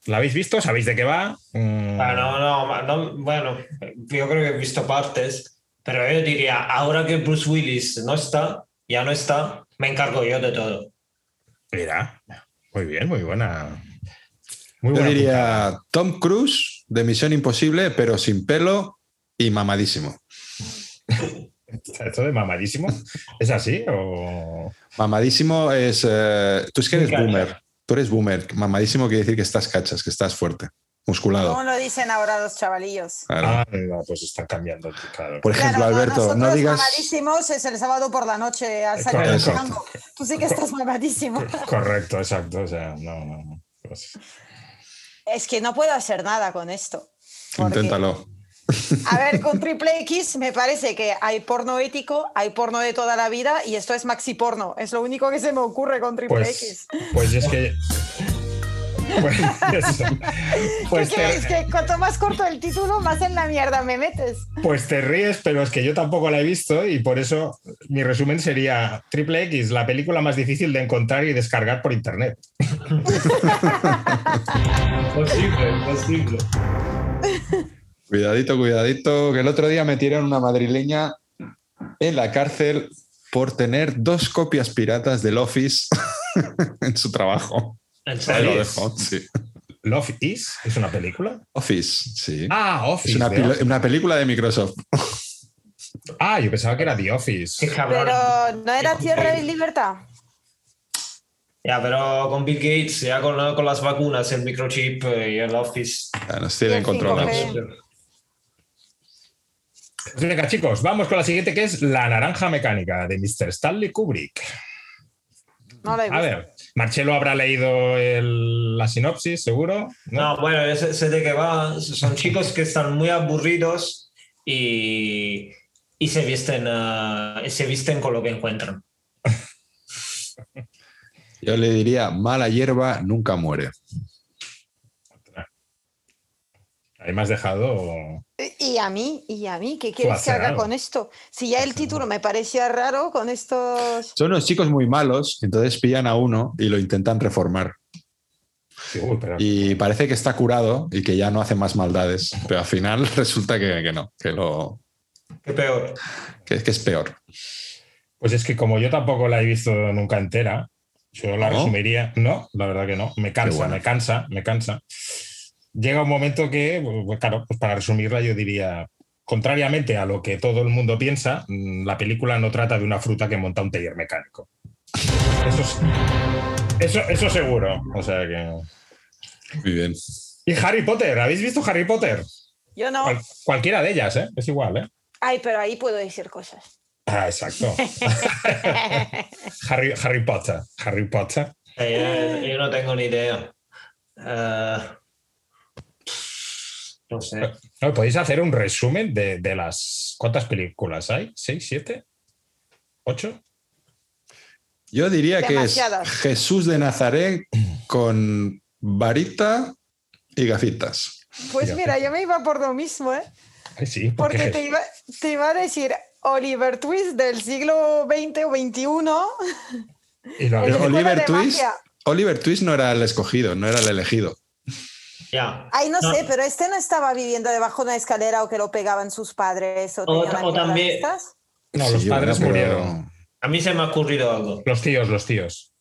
¿La habéis visto? ¿Sabéis de qué va? Mm, Ah, no, no, no, bueno, yo creo que he visto partes, pero yo diría, ahora que Bruce Willis no está, ya no está, me encargo yo de todo. Mira, muy bien, muy buena. Muy Yo buena diría Tom Cruise de Misión Imposible, pero sin pelo y mamadísimo. ¿Esto de mamadísimo? ¿Es así? O... Mamadísimo es. eh, tú es que eres boomer. Tú eres boomer. Mamadísimo quiere decir que estás cachas, que estás fuerte, musculado. ¿Cómo lo dicen ahora los chavalillos? Claro. Ah, no, pues están cambiando. Claro. Por ejemplo, Claro, Alberto, no nosotros digas. mamadísimos es el sábado por la noche al salir Correcto. del tango. Tú sí que estás mamadísimo. Correcto, exacto. O sea, no, no. no. Pues- Es que no puedo hacer nada con esto. porque- Inténtalo. A ver, con Triple X me parece que hay porno ético, hay porno de toda la vida y esto es maxi porno. Es lo único que se me ocurre con Triple Pues, X. pues es que. Pues, eso. Pues es, que, es cuanto más corto el título, más en la mierda me metes. pues te ríes, pero es que yo tampoco la he visto y por eso mi resumen sería Triple X, la película más difícil de encontrar y descargar por internet. Imposible, imposible. Cuidadito, cuidadito, que el otro día metieron una madrileña en la cárcel por tener dos copias piratas del Office en su trabajo. En Ahí serio. lo dejo, sí. Love Is es una película. Office, sí. Ah, Office. es una, Office. película de Microsoft. Ah, yo pensaba que era The Office. Qué cabrón. Pero no era Tierra y Libertad. Ya, pero con Bill Gates, ya con, con las vacunas, el microchip eh, y el Office. Ya nos tienen controlados. 5G. Pues venga, chicos, vamos con la siguiente que es La Naranja Mecánica de Mr. Stanley Kubrick. No la he A visto. ver, Marcelo habrá leído el- la sinopsis, seguro. No, bueno, sé, sé de qué va. Son chicos que están muy aburridos y, y se, visten, ah, se visten con lo que encuentran. Yo le diría, mala hierba nunca muere. Ahí me has dejado. Y a mí, y a mí, ¿qué quieres que haga con esto? Si ya el título me parecía raro con estos... Son unos chicos muy malos, entonces pillan a uno y lo intentan reformar. Uy, pero- Y parece que está curado y que ya no hace más maldades, pero al final resulta que, que no, que, lo, Qué peor. que, que es peor. Pues es que como yo tampoco la he visto nunca entera, yo la ¿No? resumiría. No, la verdad que no. Me cansa, bueno. me cansa, me cansa. Llega un momento que, pues, claro, pues para resumirla, yo diría, contrariamente a lo que todo el mundo piensa, mm, la película no trata de una fruta que monta un taller mecánico. Eso, es- eso, eso seguro. O sea que. Muy bien. Y Harry Potter, ¿habéis visto Harry Potter? Yo no. Cual- cualquiera de ellas, ¿eh? Es igual, ¿eh? Ay, pero ahí puedo decir cosas. Ah, exacto. Harry, Harry Potter. Harry Potter. Eh, yo no tengo ni idea. Eh, no sé. No, podéis hacer un resumen de, de las. ¿Cuántas películas hay? ¿Seis, siete? ¿Ocho? Yo diría que es. Jesús de Nazaret con varita y gafitas. Pues mira, yo me iba por lo mismo, ¿eh? Sí, porque Porque te iba, te iba a decir Oliver Twist del siglo XX o XXI. y Oliver Twist. Oliver Twist no era el escogido, no era el elegido. Ya. Ay, no, No. sé, pero este no estaba viviendo debajo de una escalera o que lo pegaban sus padres o, O- también- estas. No, los Sí, padres murieron. A mí se me ha ocurrido algo. Los tíos, los tíos.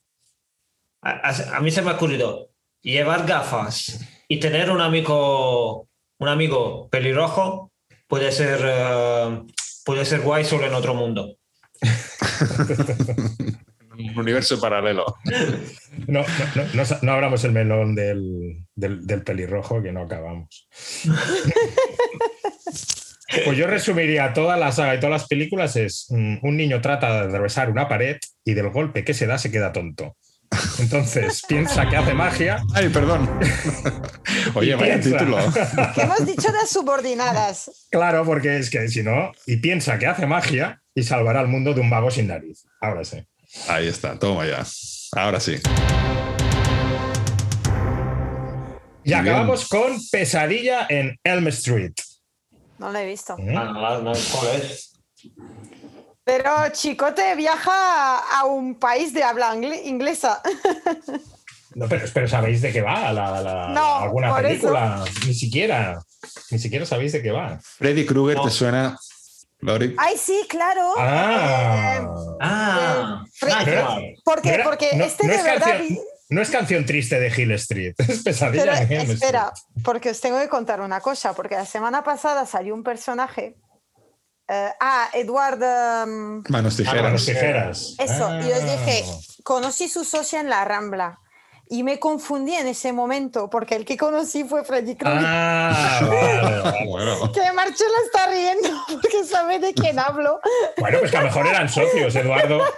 A, a- a mí se me ha ocurrido llevar gafas y tener un amigo, un amigo pelirrojo puede ser, eh, puede ser guay solo en otro mundo. Un universo paralelo. No, no, no, no, abramos el melón del, del- del pelirrojo que no acabamos. Pues yo resumiría toda la saga y todas las películas es mm, un niño trata de atravesar una pared y del golpe que se da se queda tonto. Entonces piensa que hace magia. Ay, perdón. Oye, vaya piensa. título. ¿Qué hemos dicho de subordinadas? Claro, porque es que si no, y piensa que hace magia y salvará al mundo de un vago sin nariz. Ahora sí. Ahí está, toma ya. Ahora sí. Y acabamos con Pesadilla en Elm Street. No lo he visto. ¿Mm? Ah, no, no, ¿cuál es? Pero Chicote viaja a un país de habla ingle- inglesa. No, pero, pero ¿sabéis de qué va la, la- No, alguna película? Ni siquiera. Ni siquiera sabéis de qué va. Freddy Krueger, No. ¿te suena? Lori. Ay, sí, claro. Ah. Eh, Ah, Fre- ah, claro. porque No era- porque no- este no de es verdad. canción- vi- No es canción triste de Hill Street, es pesadilla Pero en Elm espera, Street. porque os tengo que contar una cosa, porque la semana pasada salió un personaje. eh, ah, Edward. em, Manos Ah, tijeras. manos tijeras. Eso, y os Ah. dije, conocí su socia en la Rambla. Y me confundí en ese momento, porque el que conocí fue Freddy Krueger. Ah, vale, vale. Bueno, Que Marcelo está riendo porque sabe de quién hablo. Bueno, pues que a lo mejor eran socios, Eduardo.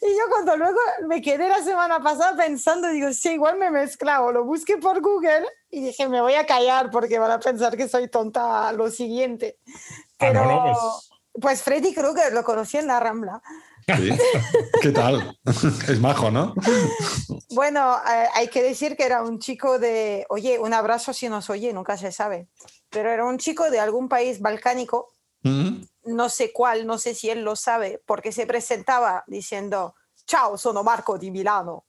Y yo cuando luego me quedé la semana pasada pensando, digo, sí, igual me mezclado, lo busqué por Google y dije, me voy a callar porque van a pensar que soy tonta a lo siguiente. Ah, Pero, no, no, pues- pues Freddy Krueger lo conocí en la Rambla. Sí. ¿Qué tal? Es majo, ¿no? Bueno, eh, hay que decir que era un chico de, oye, un abrazo si nos oye, nunca se sabe, pero era un chico de algún país balcánico, Mm. no sé cuál, no sé si él lo sabe, porque se presentaba diciendo, ciao, sono Marco di Milano.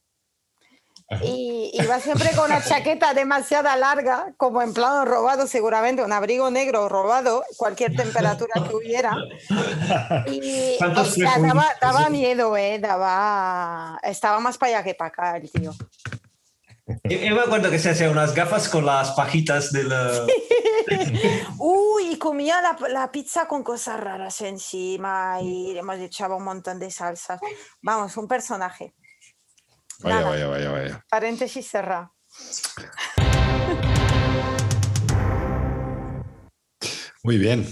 Y iba siempre con una chaqueta demasiado larga, como en plano robado, seguramente un abrigo negro robado, cualquier temperatura que hubiera. Y ¿Cuántos o sea, daba, daba miedo, ¿eh? Daba... Estaba más para allá que para acá el tío. Yo, me acuerdo que se hacía unas gafas con las pajitas de la... Uy, y comía la, la pizza con cosas raras encima y le hemos echado un montón de salsas. Vamos, un personaje. Vaya, Nada. vaya, vaya, vaya. Paréntesis cerrado. Muy bien.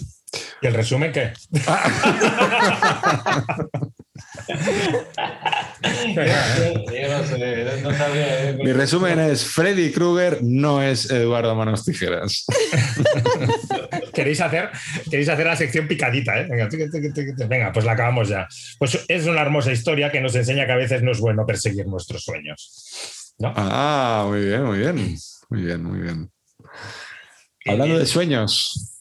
¿Y el resumen qué? Yo no sé, no sabía. Mi resumen es: Freddy Krueger no es Eduardo Manos Tijeras. ¿Queréis hacer, queréis hacer la sección picadita, ¿eh? Venga, pues la acabamos ya. Pues es una hermosa historia que nos enseña que a veces no es bueno perseguir nuestros sueños. ¿no? Ah, muy bien, muy bien. Muy bien, muy bien. Hablando de sueños,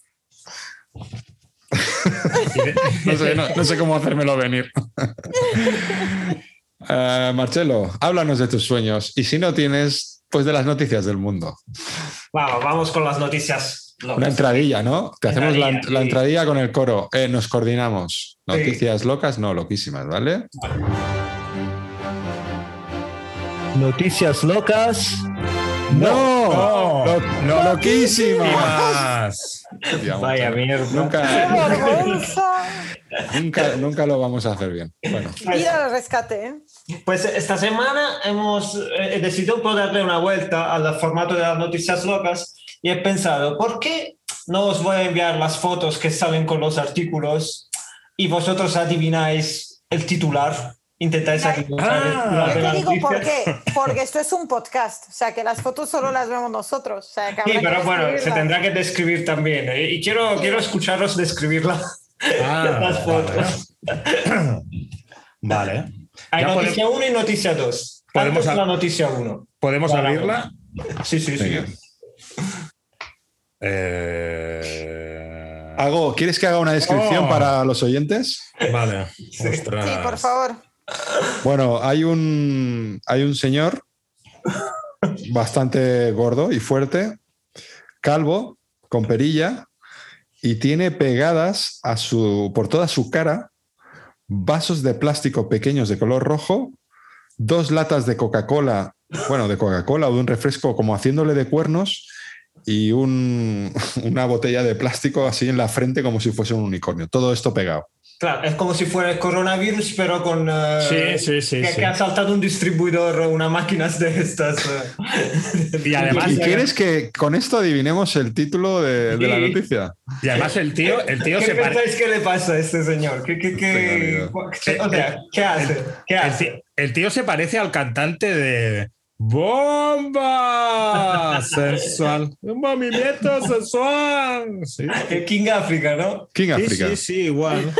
Y de- no sé, no- no sé cómo hacérmelo venir. Eh, Marcelo, háblanos de tus sueños y si no tienes, pues de las noticias del mundo. Vamos, vamos con las noticias. locas. Una entradilla, ¿no? Te hacemos la, Entradilla, la sí. entradilla con el coro. Eh, nos coordinamos. Sí. Noticias locas, no, loquísimas, ¿vale? Noticias locas. ¡No! No, Lo- no. ¡Loquísimas! Digamos, Vaya ¿eh? mierda. ¡Qué Nunca, nunca, nunca lo vamos a hacer bien. Bueno, Mira el rescate, ¿eh? Pues esta semana hemos eh, decidido ponerle una vuelta al formato de las noticias locas y he pensado, ¿por qué no os voy a enviar las fotos que salen con los artículos y vosotros adivináis el titular? Intentáis el ah, Yo te digo por qué. Porque esto es un podcast. O sea, que las fotos solo las vemos nosotros. O sea, que Sí, que pero bueno, se tendrá que describir también. ¿eh? Y quiero, quiero escucharos describirla. Ah, las fotos. Vale. Hay Ya noticia 1 y noticia 2. Podemos la noticia 1. ¿Podemos Vale. abrirla? Sí, sí, sí. Venga. Eh, Hago, ¿Quieres que haga una descripción Oh. para los oyentes? Vale. Sí, Ostras. por favor. Bueno, hay un, hay un señor bastante gordo y fuerte, calvo, con perilla, y tiene pegadas a su, por toda su cara vasos de plástico pequeños de color rojo, dos latas de Coca-Cola, bueno, de Coca-Cola o de un refresco como haciéndole de cuernos y un- una botella de plástico así en la frente como si fuese un unicornio. Todo esto pegado. Claro, es como si fuera el coronavirus, pero con. eh, Sí, sí, sí, Que, sí. que ha saltado un distribuidor, una máquina de estas. eh. Y además, ¿Y quieres que con esto adivinemos el título de, de la noticia? y además el tío, el tío ¿Qué se parece. pensáis que le pasa a este señor? ¿Qué, qué, qué- o sea, ¿qué hace? ¿Qué El hace? tío, el tío se parece al cantante de ¡Bomba! Sensual. Un movimiento sensual. Sí, El King África, ¿no? King África. sí, sí, igual.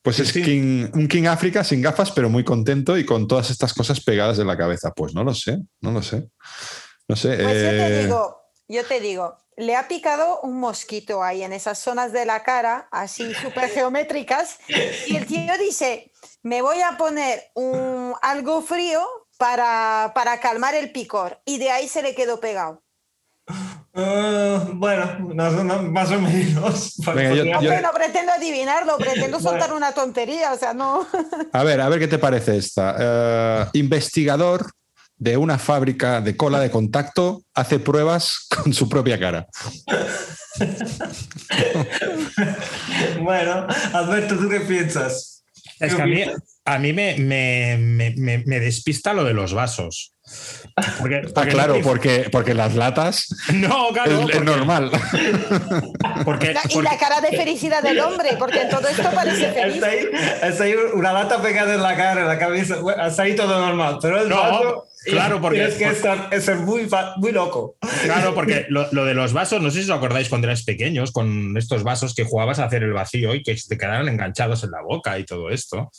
Pues es. King- un King África sin gafas, pero muy contento y con todas estas cosas pegadas en la cabeza. Pues no lo sé, no lo sé. No sé. Pues yo te eh, digo, yo te digo, le ha picado un mosquito ahí en esas zonas de la cara, así súper geométricas, y el tío dice, me voy a poner un, algo frío para, para calmar el picor, y de ahí se le quedó pegado. Eh, bueno, no- no- más o menos. Venga, yo- No, yo- pero no pretendo adivinarlo, pretendo soltar una tontería, o sea, no. A ver, a ver qué te parece esta. Eh, investigador de una fábrica de cola de contacto hace pruebas con su propia cara. Bueno, Alberto, ¿tú qué piensas? Es que a mí, a mí me, me- me- me- me despista lo de los vasos. Porque, Ah, porque claro, no- porque, porque las latas No, es, claro. es porque- normal. porque- y la cara de felicidad del hombre, porque en todo esto parece feliz. Está ahí, está ahí una lata pegada en la cara, en la cabeza. Bueno, hasta ahí todo normal. Pero el No, vaso, claro, porque- Tienes que estar, es ser muy, muy loco. Claro, porque lo, lo de los vasos, no sé si os acordáis cuando erais pequeños, con estos vasos que jugabas a hacer el vacío y que se te quedaran enganchados en la boca y todo esto.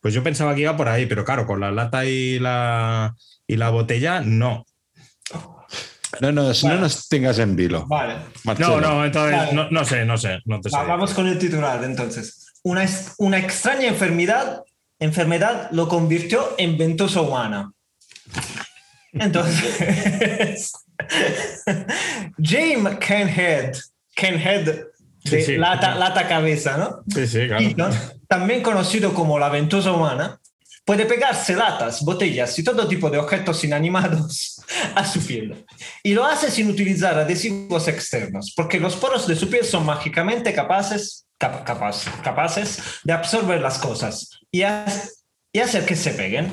Pues yo pensaba que iba por ahí, pero claro, con la lata y la, y la botella, no. No, no, no nos tengas en vilo. Vale. Marcelo. No, no, entonces Vale. no, no sé, no sé, no te. Va- vamos con el titular entonces. Una, una extraña enfermedad, enfermedad lo convirtió en ventosa humana. Entonces, James Kenhead, Kenhead de Sí, sí. lata, lata cabeza, ¿no? Sí, sí, claro. También conocido como la ventosa humana, puede pegarse latas, botellas y todo tipo de objetos inanimados a su piel. Y lo hace sin utilizar adhesivos externos, porque los poros de su piel son mágicamente capaces, cap- capaz- capaces de absorber las cosas y, ha- y hacer que se peguen.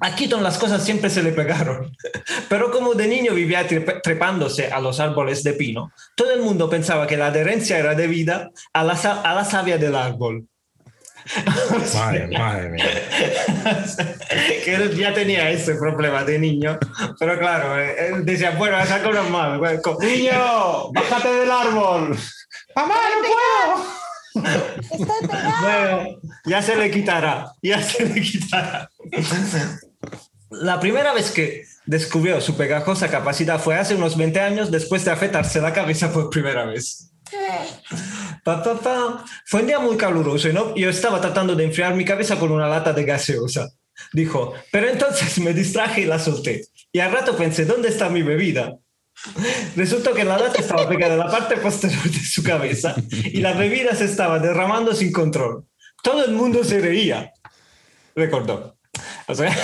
A Keaton las cosas siempre se le pegaron, pero como de niño vivía trepándose a los árboles de pino, todo el mundo pensaba que la adherencia era debida a la, a la savia del árbol. Madre, madre mía. que él ya tenía ese problema de niño, pero claro, eh, él decía, bueno, a sacar unas más. Bueno, co- ¡Niño! ¡Bájate del árbol! ¡Mamá, no puedo! Pegado. Bueno, ya se le quitará, ya se le quitará. La primera vez que descubrió su pegajosa capacidad fue hace unos 20 años después de afeitarse la cabeza por primera vez. Pa, pa, pa. Fue un día muy caluroso y ¿no? yo estaba tratando de enfriar mi cabeza con una lata de gaseosa. Dijo, pero entonces me distraje y la solté. Y al rato pensé, ¿dónde está mi bebida? Resultó que la lata estaba pegada a la parte posterior de su cabeza y la bebida se estaba derramando sin control. Todo el mundo se reía, recordó. O sea,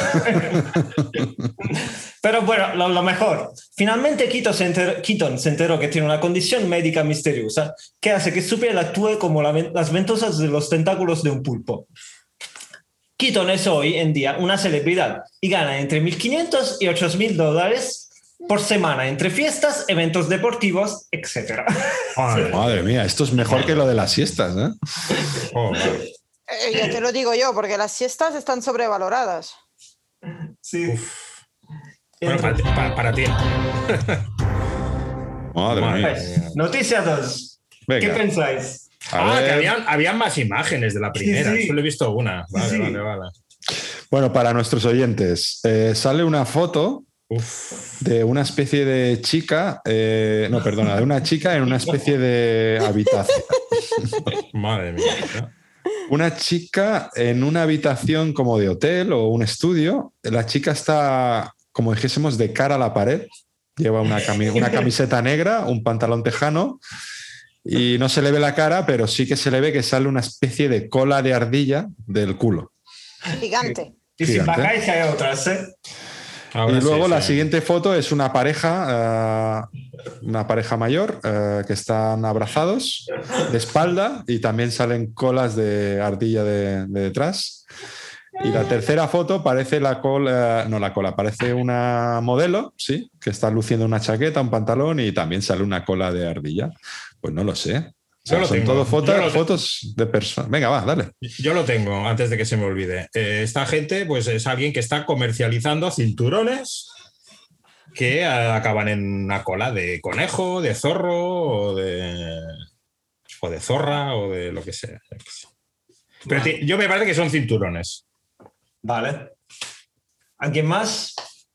pero bueno, lo, lo mejor. Finalmente Keaton se, enteró, Keaton se enteró que tiene una condición médica misteriosa que hace que su piel actúe como la las ventosas de los tentáculos de un pulpo. Keaton es hoy en día una celebridad y gana entre 1.500 y 8.000 dólares por semana entre fiestas, eventos deportivos, etc. Madre, Madre mía, esto es mejor que lo de las siestas, ¿eh? joder. Eh, ya te lo digo yo, porque las siestas están sobrevaloradas. Sí. Bueno, para, ti- para- para ti. Madre Madre mía. Pues, noticia 2. ¿Qué pensáis? a ah, que habían, habían más imágenes de la primera. Sí, sí. Solo he visto una. Vale, Sí. vale, vale. Bueno, para nuestros oyentes, eh, sale una foto Uf. de una especie de chica, eh, no, perdona, de una chica en una especie de habitación. Madre mía. ¿no? Una chica en una habitación como de hotel o un estudio. La chica está, como dijésemos, de cara a la pared. Lleva una, cami- una camiseta negra, un pantalón tejano y no se le ve la cara, pero sí que se le ve que sale una especie de cola de ardilla del culo. Gigante. Y si Gigante. bajáis que hay otras, ¿eh? Ahora y luego sí, la sí. siguiente foto es una pareja, eh, una pareja mayor eh, que están abrazados de espalda y también salen colas de ardilla de, de detrás. Y la tercera foto parece la cola, no la cola, parece una modelo, sí, que está luciendo una chaqueta, un pantalón y también sale una cola de ardilla. Pues no lo sé. Yo lo son tengo, todo yo fotos, lo tengo. fotos de personas. Venga, va, dale. Yo lo tengo, antes de que se me olvide. Eh, esta gente, pues es alguien que está comercializando cinturones que eh, acaban en una cola de conejo, de zorro o de, o de zorra o de lo que sea. Pero yo me parece que son cinturones. Vale. ¿Alguien más?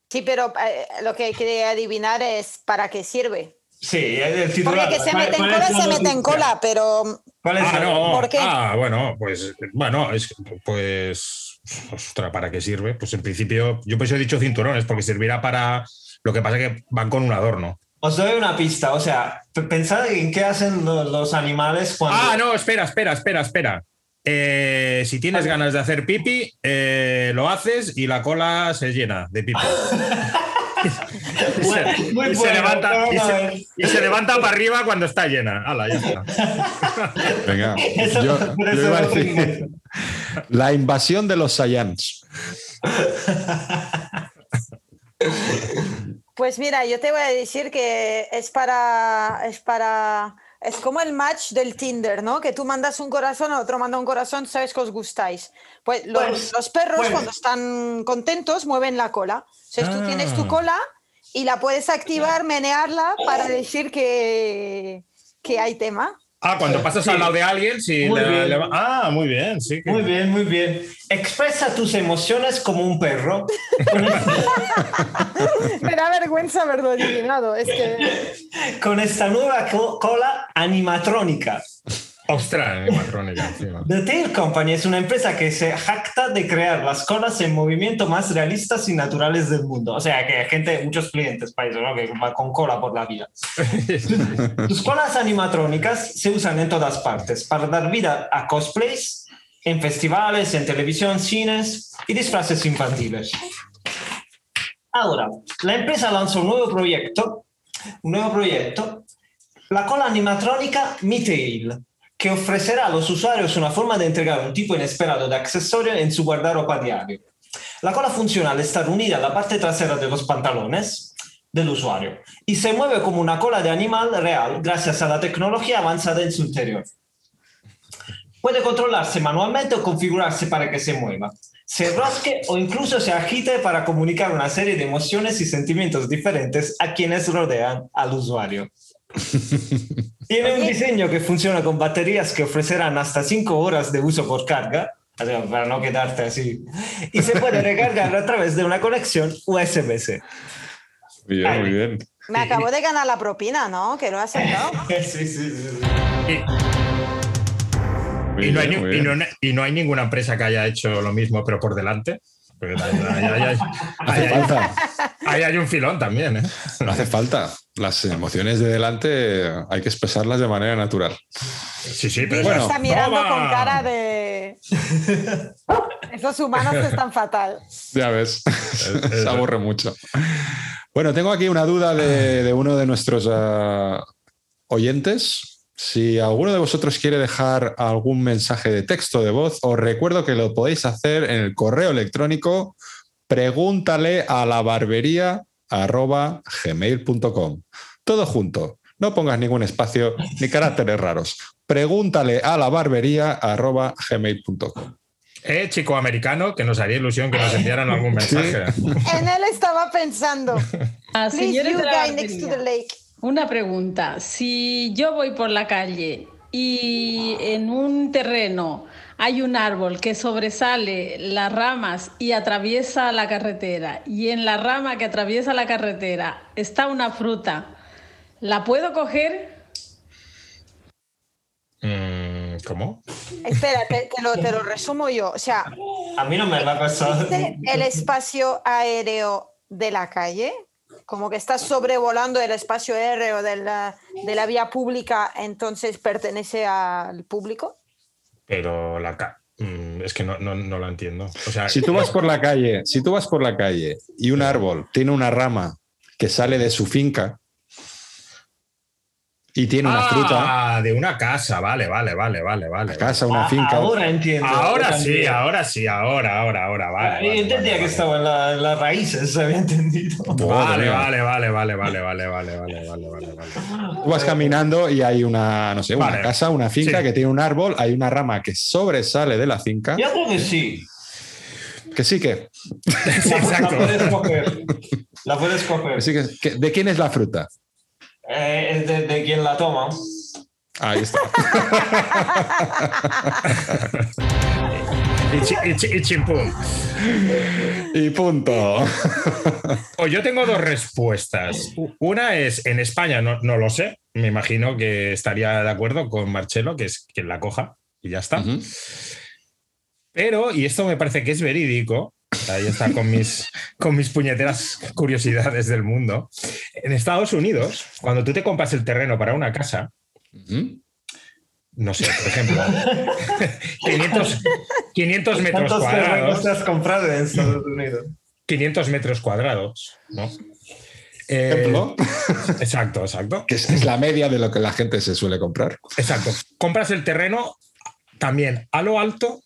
Sí, pero eh, lo que quería adivinar es para qué sirve. Sí, el titular. Porque que se ¿Cuál- mete en cola, la se mete en cola, pero ¿Cuál es Ah, no. ¿Por qué? Ah, bueno, pues bueno, es pues ostras, ¿para qué sirve? Pues en principio, yo pues he dicho cinturones, porque servirá para. Lo que pasa es que van con un adorno. Os doy una pista, o sea, pensad en qué hacen lo- los, animales cuando... Ah, no, espera, espera, espera, espera. Eh, si tienes ganas de hacer pipi, eh, lo haces y la cola se llena de pipi. Y se, muy y se bueno, levanta, y, vamos a se, ver. y se levanta para arriba cuando está llena. Hala, ya está. Venga. Eso- Yo, por yo eso iba a lo decir tengo. la invasión de los Saiyans. Pues mira, yo te voy a decir que es para, es para, es como el match del Tinder, ¿no? Que tú mandas un corazón, el otro manda un corazón, sabes que os gustáis. Pues los, Pues, los perros pues. cuando están contentos mueven la cola. Entonces tú tienes tu Ah. cola y la puedes activar, menearla para decir que, que hay tema. Ah, cuando pasas Sí. al lado de alguien, sí. Muy le- bien. le va- ah, muy bien, sí. que- Muy bien, muy bien. Expresa tus emociones como un perro. Me da vergüenza haberlo adivinado. Es que con esta nueva co- cola animatrónica. Ostras, animatrónica encima. The Tail Company es una empresa que se jacta de crear las colas en movimiento más realistas y naturales del mundo. O sea, que hay gente, muchos clientes para eso, ¿no? Que va con cola por la vida. Tus colas animatrónicas se usan en todas partes para dar vida a cosplays, en festivales, en televisión, cines y disfraces infantiles. Ahora, la empresa lanzó un nuevo proyecto, un nuevo proyecto, la cola animatrónica MiTail, que ofrecerá a los usuarios una forma de entregar un tipo inesperado de accesorio en su guardarropa diario. La cola funciona al estar unida a la parte trasera de los pantalones del usuario y se mueve como una cola de animal real gracias a la tecnología avanzada en su interior. Puede controlarse manualmente o configurarse para que se mueva, se rasque o incluso se agite para comunicar una serie de emociones y sentimientos diferentes a quienes rodean al usuario. Tiene un diseño que funciona con baterías que ofrecerán hasta 5 horas de uso por carga, para no quedarte así, y se puede recargar a través de una conexión USB-C. Bien, muy bien. me acabo de ganar la propina, ¿no? Que lo has sacado. Sí, sí, sí, sí. Y no, hay, y, no, y no hay ninguna empresa que haya hecho lo mismo, pero por delante. Porque ahí, ahí- ahí- ahí hay un filón también, ¿eh? No hace falta. Las emociones de delante hay que expresarlas de manera natural. Sí, sí, pero bueno, está mirando toma. con cara de. Esos humanos que están fatal. Ya ves, es- se aburre mucho. Bueno, tengo aquí una duda de, de uno de nuestros ah, oyentes. Si alguno de vosotros quiere dejar algún mensaje de texto de voz, os recuerdo que lo podéis hacer en el correo electrónico pregúntale a la barbería gmail.com. Todo junto. No pongas ningún espacio ni caracteres raros. Pregúntale a la barbería arroba gmail.com. Eh, chico americano, que nos haría ilusión que nos enviaran algún mensaje. En él estaba pensando. Ah, Please, señores you de la guy next to the barbería, lake. Una pregunta. Si yo voy por la calle y en un terreno hay un árbol que sobresale las ramas y atraviesa la carretera y en la rama que atraviesa la carretera está una fruta, ¿la puedo coger? Mm, ¿Cómo? Espera, te, te lo, te lo resumo yo. O sea, A mí no me va a pasar. ¿existe el espacio aéreo de la calle, como que estás sobrevolando el espacio aéreo de la, de la vía pública, entonces pertenece al público. Pero la mm, es que no, no, no la entiendo. O sea, Si tú vas por la calle, si tú vas por la calle y un árbol tiene una rama que sale de su finca y tiene una Ah, fruta, de una casa, vale, vale, vale, vale, vale. casa, una Ah, finca. Ahora entiendo. Ahora sí, ahora sí, ahora, ahora, ahora, vale. Vale, entendía vale, que vale. estaba en, la- en las raíces, había entendido. Vale, vale, vale, vale, vale, vale, vale, vale, vale, vale, vale. Tú vas caminando y hay una, no sé, una Vale. casa, una finca Sí. que tiene un árbol, hay una rama que sobresale de la finca, Yo creo que sí. que sí que, Sí, exacto. la puedes coger. La puedes coger. que sí que- que- ¿de quién es la fruta? Eh, es de, de quien la toma. Ahí está. Y, chi- y chi- y chimpum. y punto. Pues yo tengo dos respuestas. Una es, en España no, no lo sé, me imagino que estaría de acuerdo con Marcelo, que es quien la coja, y ya está. Pero, y esto me parece que es verídico, ahí está con mis, con mis puñeteras curiosidades del mundo. En Estados Unidos, cuando tú te compras el terreno para una casa, no sé, por ejemplo, 500, 500 metros ¿Cuántos terrenos cuadrados, te has comprado en Estados Unidos? 500 metros cuadrados, ¿no? Eh, Ejemplo, exacto, exacto. que es la media de lo que la gente se suele comprar. Exacto. Compras el terreno también a lo alto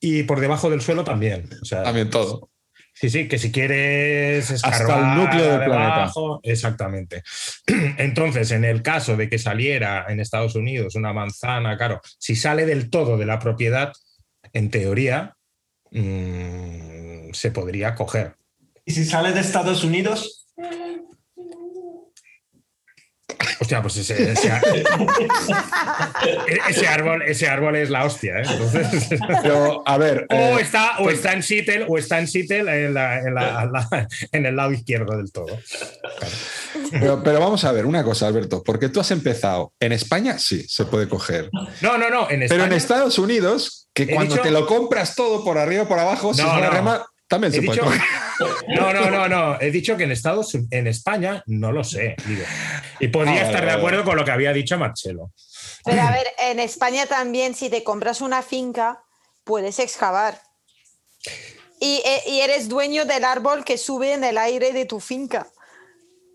y por debajo del suelo también. O sea, También todo. sí, sí, que si quieres Hasta el escarbar núcleo del debajo, Exactamente. Entonces, en el caso de que saliera en Estados Unidos una manzana, claro, si sale del todo de la propiedad, en teoría, mm, se podría coger. ¿Y si sale de Estados Unidos? Hostia, pues ese, ese, ese árbol, ese árbol es la hostia, ¿eh? Entonces, Pero, a ver. O eh, está, o está en Seattle, o está en Seattle en, la- en la- la- en el lado izquierdo del todo. pero, pero vamos a ver una cosa, Alberto, porque tú has empezado. En España sí, se puede coger. No, no, no. En Pero en Estados Unidos, que cuando dicho- te lo compras todo por arriba o por abajo, si No, es una no. rama, también se puede dicho, coger. no, no, no, no. He dicho que en Estados, en España no lo sé. digo. Y podría Ah, estar de acuerdo con lo que había dicho Marcelo. Pero a ver, en España también, si te compras una finca, puedes excavar. Y, eh, y eres dueño del árbol que sube en el aire de tu finca.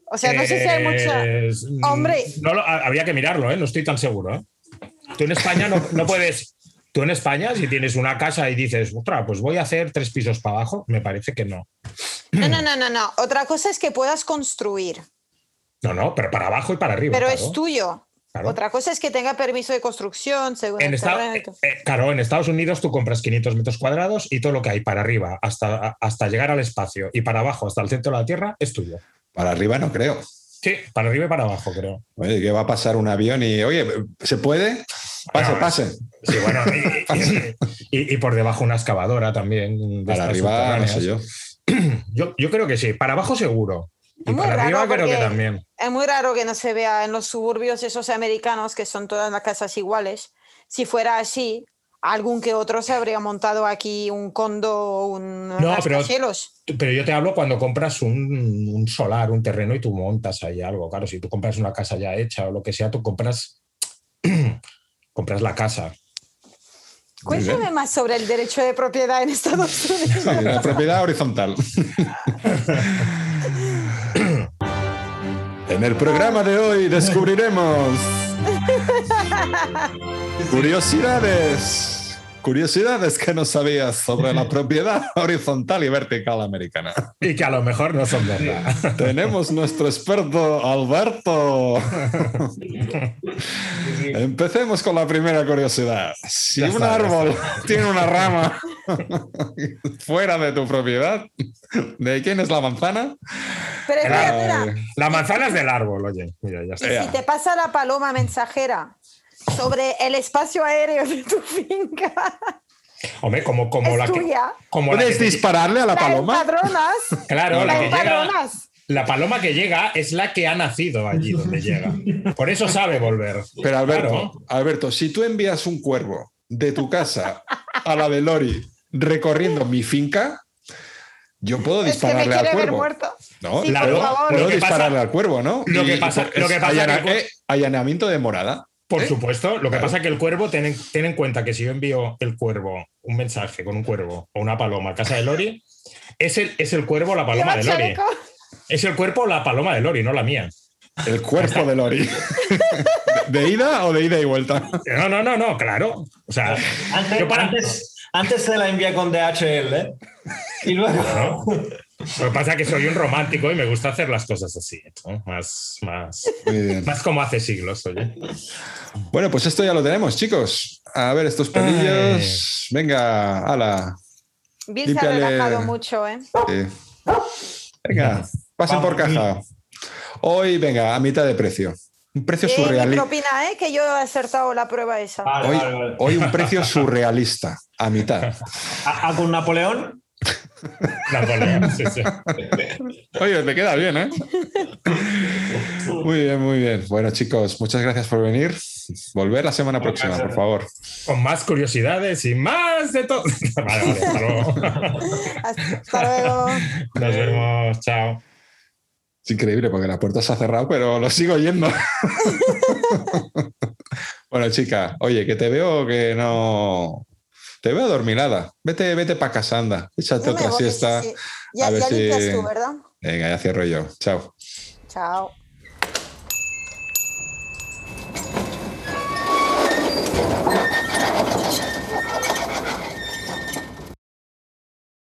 O sea, no sé si hay mucha. Es- Hombre. No habría que mirarlo, ¿eh? No estoy tan seguro. ¿eh? Tú en España no, no puedes. Tú en España, si tienes una casa y dices, ostras, pues voy a hacer tres pisos para abajo, me parece que no. No, no, no, no, no. Otra cosa es que puedas construir, No, no, pero para abajo y para arriba. pero claro. es tuyo. Claro. Otra cosa es que tenga permiso de construcción, según En el Esta- terreno y todo. eh, claro, en Estados Unidos tú compras 500 metros cuadrados y todo lo que hay para arriba hasta, hasta llegar al espacio y para abajo hasta el centro de la Tierra es tuyo. Para arriba no creo. Sí, para arriba y para abajo, creo. Oye, que va a pasar un avión y, oye, ¿se puede? Pase, Bueno, pase. Sí, bueno, y, y- y por debajo una excavadora también. de Para arriba, no sé yo. yo. Yo creo que sí, para abajo seguro. Y Es muy para arriba raro creo que también. Es muy raro que no se vea en los suburbios esos americanos que son todas las casas iguales. Si fuera así, algún que otro se habría montado aquí un condo o un No. Pero yo te hablo cuando compras un, un solar, un terreno y tú montas ahí algo. Claro, si tú compras una casa ya hecha o lo que sea, tú compras, compras la casa. Cuéntame más sobre el derecho de propiedad en Estados Unidos. Sí, la propiedad horizontal. En el programa de hoy descubriremos curiosidades. Curiosidades que no sabías sobre la propiedad horizontal y vertical americana. Y que a lo mejor no son verdad. Tenemos nuestro experto Alberto. Empecemos con la primera curiosidad. Si Ya un está, árbol tiene una rama fuera de tu propiedad, ¿de quién es la manzana? Pero espera, Claro. espera. La manzana es del árbol, oye. Mira, ya está. Si te pasa la paloma mensajera sobre el espacio aéreo de tu finca. Hombre, como, como es la que. tuya. La ¿Puedes que dispararle a la paloma? empadronas. Claro, la la que llega. empadronas. La paloma que llega es la que ha nacido allí donde llega. Por eso sabe volver. Pero Alberto, Claro. Alberto, si tú envías un cuervo de tu casa a la de Lori recorriendo mi finca, yo puedo Es que dispararle al cuervo. No, Sí, Claro, puedo, pasa- dispararle al cuervo, ¿no? lo que pasa- y- lo que pasa allana- que- eh, allanamiento de morada. Por ¿Eh? supuesto, lo que Claro. pasa es que el cuervo, ten, en- ten en cuenta que si yo envío el cuervo, un mensaje con un cuervo o una paloma a casa de Lori, es el, es el cuervo o la paloma de Lori. chaleco. Es el cuerpo o la paloma de Lori, no la mía. El cuerpo de Lori. ¿De ida o de ida y vuelta? No, no, no, no, claro. O sea, Antes, yo para- antes, antes se la envía con DHL ¿eh? y luego. ¿no? Lo que pasa es que soy un romántico y me gusta hacer las cosas así, ¿no? más, más, más como hace siglos, oye. Bueno, pues esto ya lo tenemos, chicos. A ver, estos pelillos. Venga, ala. Bill se ha relajado mucho, ¿eh? Venga, pasen por caja. Hoy, venga, a mitad de precio. Un precio Eh, surrealista. propina, ¿eh? Que yo he acertado la prueba esa. Vale, Hoy, vale, vale. hoy un precio surrealista, a mitad. ¿A, a con Napoleón? Napoleón, sí, sí. Oye, me queda bien, ¿eh? Muy bien, muy bien. Bueno, chicos, muchas gracias por venir. Volver la semana próxima, por favor. Con más curiosidades y más de todo. Vale, vale, hasta luego. Hasta luego. Nos vemos, chao. Es increíble porque la puerta se ha cerrado, pero lo sigo oyendo. bueno, chica, oye, que te veo que no. Te veo adormilada. Vete, vete para casa, anda. Échate otra voy, siesta. sí, sí. Ya, a ver ya si- tú, ¿verdad? Venga, ya cierro yo. Chao. Chao.